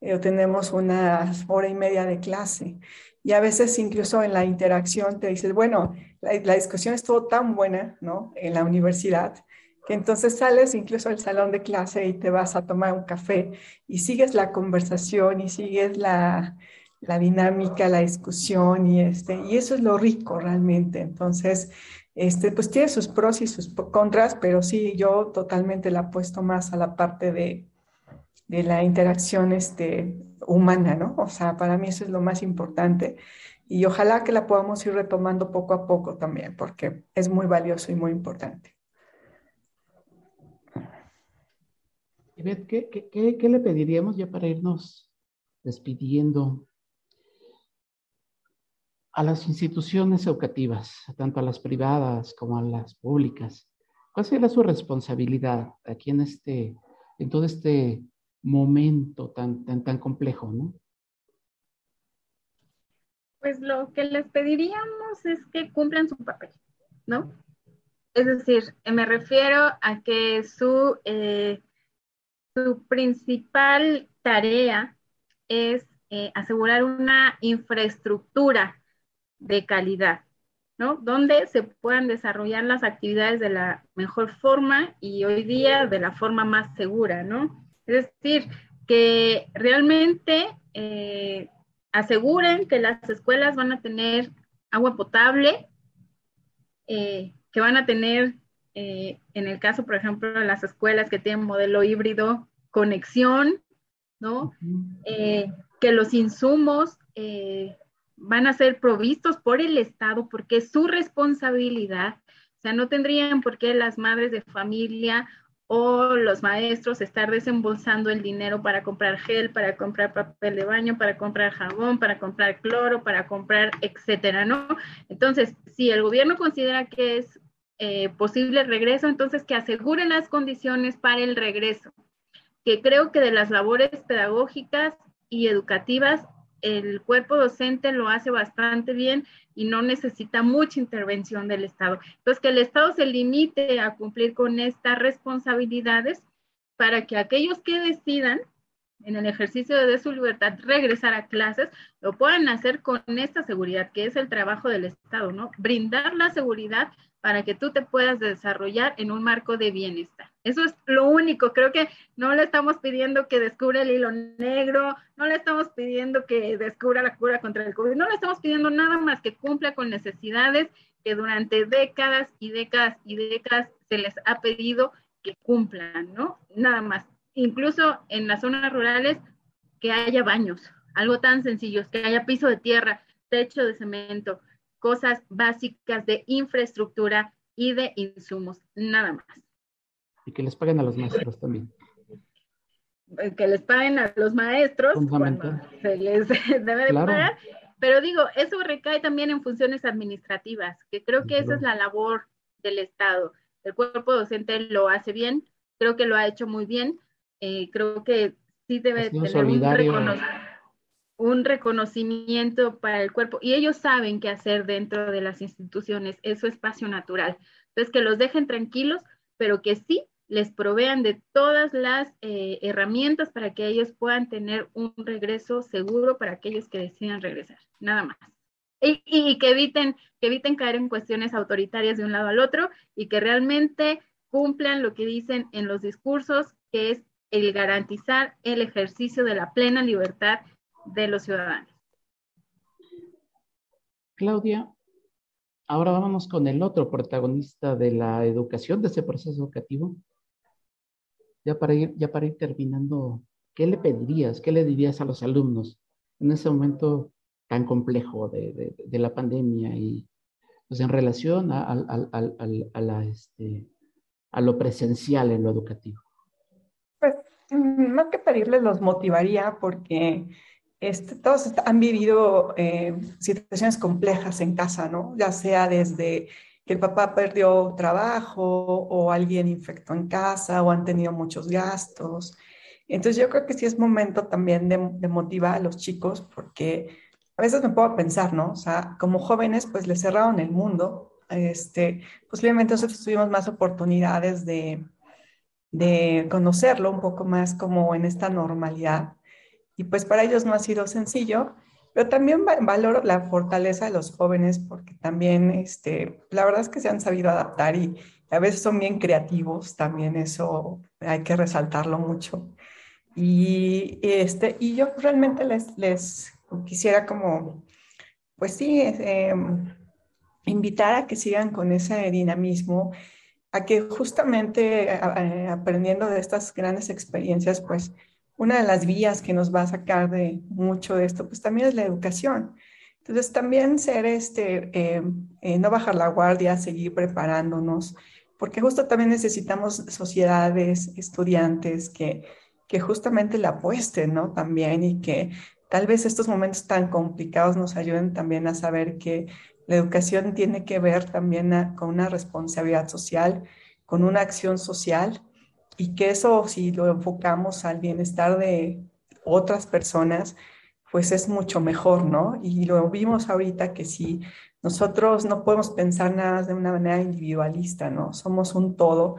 Eh, o tenemos una hora y media de clase. Y a veces incluso en la interacción te dices, bueno, la, la discusión estuvo tan buena, ¿no? En la universidad, que entonces sales incluso al salón de clase y te vas a tomar un café y sigues la conversación y sigues la, la dinámica, la discusión y, este, y eso es lo rico realmente. Entonces, este, pues tiene sus pros y sus contras, pero sí, yo totalmente la apuesto más a la parte de, de la interacción este, humana, ¿no? O sea, para mí eso es lo más importante y ojalá que la podamos ir retomando poco a poco también, porque es muy valioso y muy importante. ¿Qué, qué, qué le pediríamos ya para irnos despidiendo? a las instituciones educativas, tanto a las privadas como a las públicas. ¿Cuál sería su responsabilidad aquí en este, en todo este momento tan, tan, tan complejo, no? Pues lo que les pediríamos es que cumplan su papel, ¿no? Es decir, me refiero a que su, eh, su principal tarea es eh, asegurar una infraestructura de calidad, ¿no? Donde se puedan desarrollar las actividades de la mejor forma y hoy día de la forma más segura, ¿no? Es decir, que realmente eh, aseguren que las escuelas van a tener agua potable, eh, que van a tener, eh, en el caso, por ejemplo, de las escuelas que tienen modelo híbrido, conexión, ¿no? que los insumos van a ser provistos por el Estado porque es su responsabilidad. O sea, no tendrían por qué las madres de familia o los maestros estar desembolsando el dinero para comprar gel, para comprar papel de baño, para comprar jabón, para comprar cloro, para comprar, etcétera, ¿no? Entonces, si el gobierno considera que es eh, posible regreso, entonces que aseguren las condiciones para el regreso, que creo que de las labores pedagógicas y educativas el cuerpo docente lo hace bastante bien y no necesita mucha intervención del Estado. Entonces, que el Estado se limite a cumplir con estas responsabilidades para que aquellos que decidan en el ejercicio de su libertad regresar a clases, lo puedan hacer con esta seguridad, que es el trabajo del Estado, ¿no? Brindar la seguridad para que tú te puedas desarrollar en un marco de bienestar. Eso es lo único. Creo que no le estamos pidiendo que descubra el hilo negro, no le estamos pidiendo que descubra la cura contra el COVID, no le estamos pidiendo nada más que cumpla con necesidades que durante décadas y décadas y décadas se les ha pedido que cumplan, ¿no? Nada más. Incluso en las zonas rurales, que haya baños, algo tan sencillo, que haya piso de tierra, techo de cemento, cosas básicas de infraestructura y de insumos, nada más. Y que les paguen a los maestros también. Eh, que les paguen a los maestros se les *laughs* debe de pagar. Pero digo, eso recae también en funciones administrativas, que creo que esa es la labor del Estado. El cuerpo docente lo hace bien, creo que lo ha hecho muy bien, eh, creo que sí debe tener un reconocimiento un reconocimiento para el cuerpo y ellos saben qué hacer dentro de las instituciones, es su espacio natural. Entonces, que los dejen tranquilos, pero que sí les provean de todas las eh, herramientas para que ellos puedan tener un regreso seguro para aquellos que decidan regresar, nada más. Y, y, que, eviten, que eviten caer en cuestiones autoritarias de un lado al otro y que realmente cumplan lo que dicen en los discursos, que es el garantizar el ejercicio de la plena libertad de los ciudadanos. Claudia, ahora vamos con el otro protagonista de la educación, de ese proceso educativo. Ya para ir, ya para ir terminando, ¿qué le pedirías, qué le dirías a los alumnos en ese momento tan complejo de, la pandemia y pues en relación a, la, este, a lo presencial en lo educativo? Pues mm, más que pedirles los motivaría porque este, todos han vivido eh, situaciones complejas en casa, ¿no? Ya sea desde que el papá perdió trabajo o alguien infectó en casa o han tenido muchos gastos. Entonces yo creo que sí es momento también de, motivar a los chicos porque a veces me puedo pensar, ¿no? O sea, como jóvenes pues les cerraron el mundo. Este, posiblemente nosotros tuvimos más oportunidades de, de conocerlo un poco más como en esta normalidad y pues para ellos no ha sido sencillo, pero también valoro la fortaleza de los jóvenes porque también, este, la verdad es que se han sabido adaptar y, a veces son bien creativos, también eso hay que resaltarlo mucho. Y, este, y yo realmente les, les quisiera como, pues sí, em, invitar a que sigan con ese dinamismo, a que justamente aprendiendo de estas grandes experiencias, pues una de las vías que nos va a sacar de mucho de esto, pues también es la educación. Entonces, también ser este, eh, eh, no bajar la guardia, seguir preparándonos, porque justo también necesitamos sociedades, estudiantes que, que justamente la apuesten, ¿no? También y que tal vez estos momentos tan complicados nos ayuden también a saber que la educación tiene que ver también con una responsabilidad social, con una acción social y que eso si lo enfocamos al bienestar de otras personas, pues es mucho mejor, ¿no? Y lo vimos ahorita que si nosotros no podemos pensar nada de una manera individualista, ¿no? Somos un todo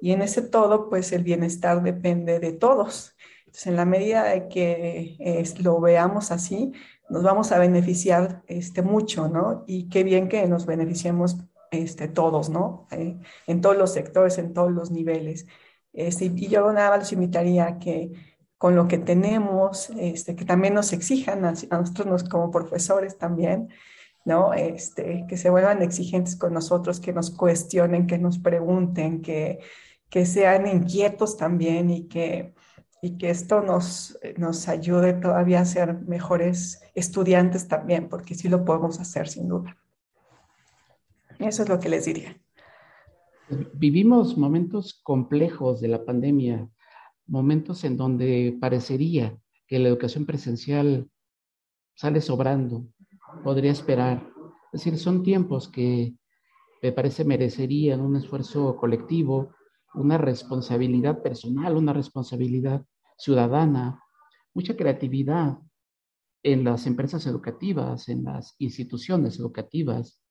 y en ese todo, pues el bienestar depende de todos. Entonces, en la medida de que lo veamos así, nos vamos a beneficiar este, mucho, ¿no? Y qué bien que nos beneficiemos este, todos, ¿no? Eh, en todos los sectores, en todos los niveles. Este, y yo nada más los invitaría a que con lo que tenemos, este, que también nos exijan a, nosotros como profesores también, ¿no? Este, que se vuelvan exigentes con nosotros, que nos cuestionen, que nos pregunten, que, que sean inquietos también y que, y que esto nos, nos ayude todavía a ser mejores estudiantes también, porque sí lo podemos hacer sin duda. Eso es lo que les diría. Vivimos momentos complejos de la pandemia, momentos en donde parecería que la educación presencial sale sobrando, podría esperar. Es decir, son tiempos que me parece merecerían un esfuerzo colectivo, una responsabilidad personal, una responsabilidad ciudadana, mucha creatividad en las empresas educativas, en las instituciones educativas,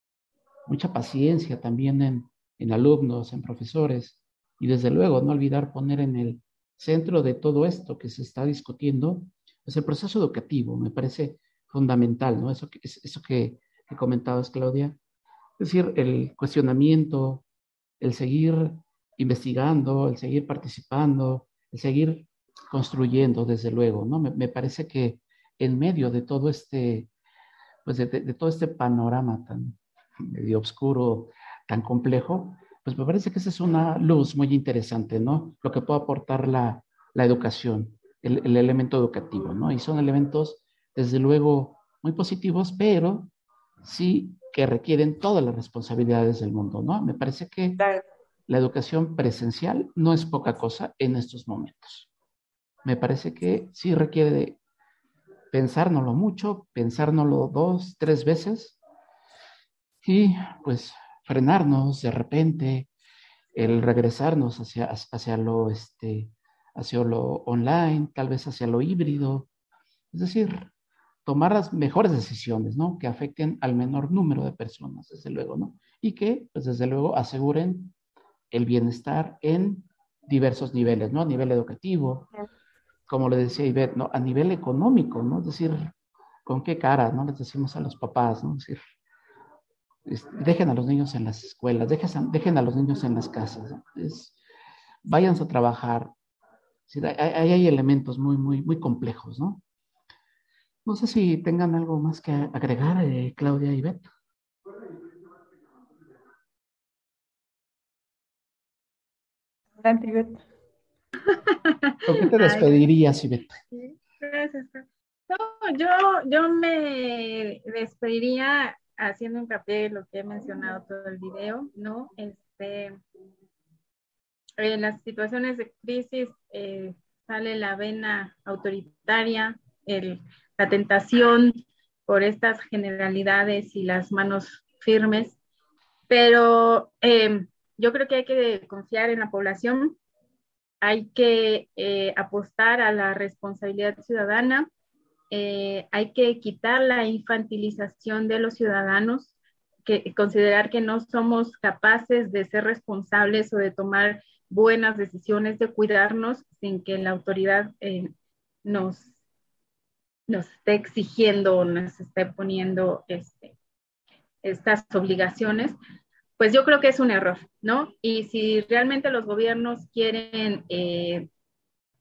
mucha paciencia también en, en alumnos, en profesores, y desde luego no olvidar poner en el centro de todo esto que se está discutiendo, pues el proceso educativo, me parece fundamental, ¿no? Eso que, eso que, que comentabas, Claudia. Es decir, el cuestionamiento, el seguir investigando, el seguir participando, el seguir construyendo, desde luego, ¿no? Me, parece que en medio de todo este, pues de, de, todo este panorama tan medio oscuro, tan complejo, pues me parece que esa es una luz muy interesante, ¿no? Lo que puede aportar la, la educación, el, el, elemento educativo, ¿no? Y son elementos, desde luego, muy positivos, pero sí que requieren todas las responsabilidades del mundo, ¿no? Me parece que la educación presencial no es poca cosa en estos momentos. Me parece que sí requiere de pensárnoslo mucho, pensárnoslo dos, tres veces y pues frenarnos de repente, el regresarnos hacia, hacia, lo, este, hacia lo online, tal vez hacia lo híbrido. Es decir, tomar las mejores decisiones, ¿no? Que afecten al menor número de personas, desde luego, ¿no? Y que, pues, desde luego, aseguren el bienestar en diversos niveles, ¿no? A nivel educativo, como le decía Ivette, ¿no? A nivel económico, ¿no? Es decir, ¿con qué cara, ¿no? Les decimos a los papás, ¿no? Es decir, dejen a los niños en las escuelas, dejen, dejen a los niños en las casas, es, váyanse a trabajar. hay, hay, elementos muy, muy, muy complejos, ¿no? No sé si tengan algo más que agregar, eh, Claudia y. Ivette. ¿Con qué te *laughs* despedirías, Ivette? Gracias. No, yo, yo me despediría haciendo hincapié en lo que he mencionado todo el video, ¿no? Este, en las situaciones de crisis eh, sale la vena autoritaria, el, la tentación por estas generalidades y las manos firmes, pero eh, yo creo que hay que confiar en la población, hay que eh, apostar a la responsabilidad ciudadana, eh, hay que quitar la infantilización de los ciudadanos, que, considerar que no somos capaces de ser responsables o de tomar buenas decisiones, de cuidarnos sin que la autoridad eh, nos, nos esté exigiendo o nos esté poniendo este, estas obligaciones. pues yo creo que es un error, ¿no? Y si realmente los gobiernos quieren eh,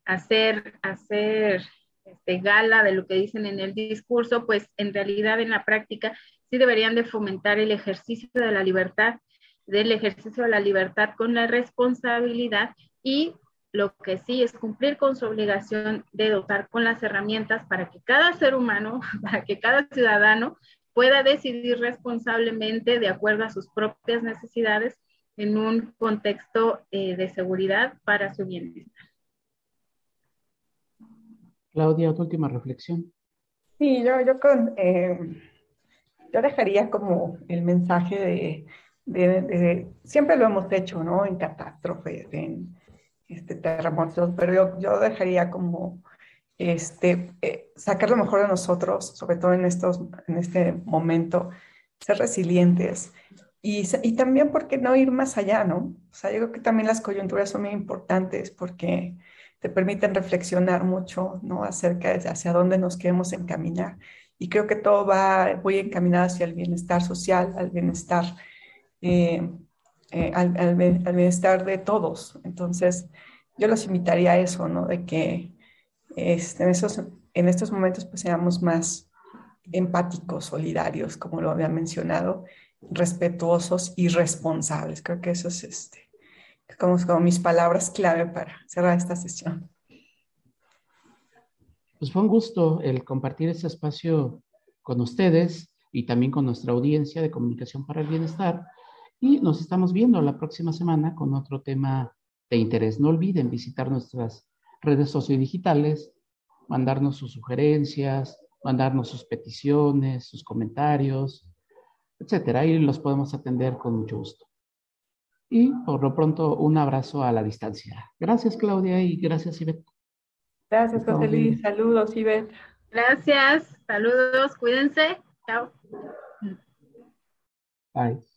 hacer, hacer este, gala de lo que dicen en el discurso, pues en realidad en la práctica sí deberían de fomentar el ejercicio de la libertad, del ejercicio de la libertad con la responsabilidad y lo que sí es cumplir con su obligación de dotar con las herramientas para que cada ser humano, *laughs* para que cada ciudadano pueda decidir responsablemente de acuerdo a sus propias necesidades en un contexto eh, de seguridad para su bienestar. Claudia, tu última reflexión. Sí, yo, yo, con, eh, yo dejaría como el mensaje de, de, siempre lo hemos hecho, ¿no? En catástrofes, en este, terremotos, pero yo, yo dejaría como este, eh, sacar lo mejor de nosotros, sobre todo en, estos, en este momento, ser resilientes y, y, también, ¿por qué no ir más allá, no? O sea, yo creo que también las coyunturas son muy importantes porque te permiten reflexionar mucho, ¿no? Acerca de hacia dónde nos queremos encaminar. Y creo que todo va muy encaminado hacia el bienestar social, al bienestar, eh, eh, al, al, bienestar de todos. Entonces, yo los invitaría a eso, ¿no? De que este, en, esos, en estos momentos pues seamos más empáticos, solidarios, como lo había mencionado, respetuosos y responsables. Creo que eso es este, como, como mis palabras clave para cerrar esta sesión. Pues fue un gusto el compartir este espacio con ustedes y también con nuestra audiencia de Comunicación para el Bienestar. Y nos estamos viendo la próxima semana con otro tema de interés. No olviden visitar nuestras redes sociodigitales, mandarnos sus sugerencias, mandarnos sus peticiones, sus comentarios, etcétera. Ahí los podemos atender con mucho gusto. Y por lo pronto, un abrazo a la distancia. Gracias, Claudia, y gracias, Ivette. Gracias, José Luis. Saludos, Ivette. Gracias. Saludos. Cuídense. Chao. Bye.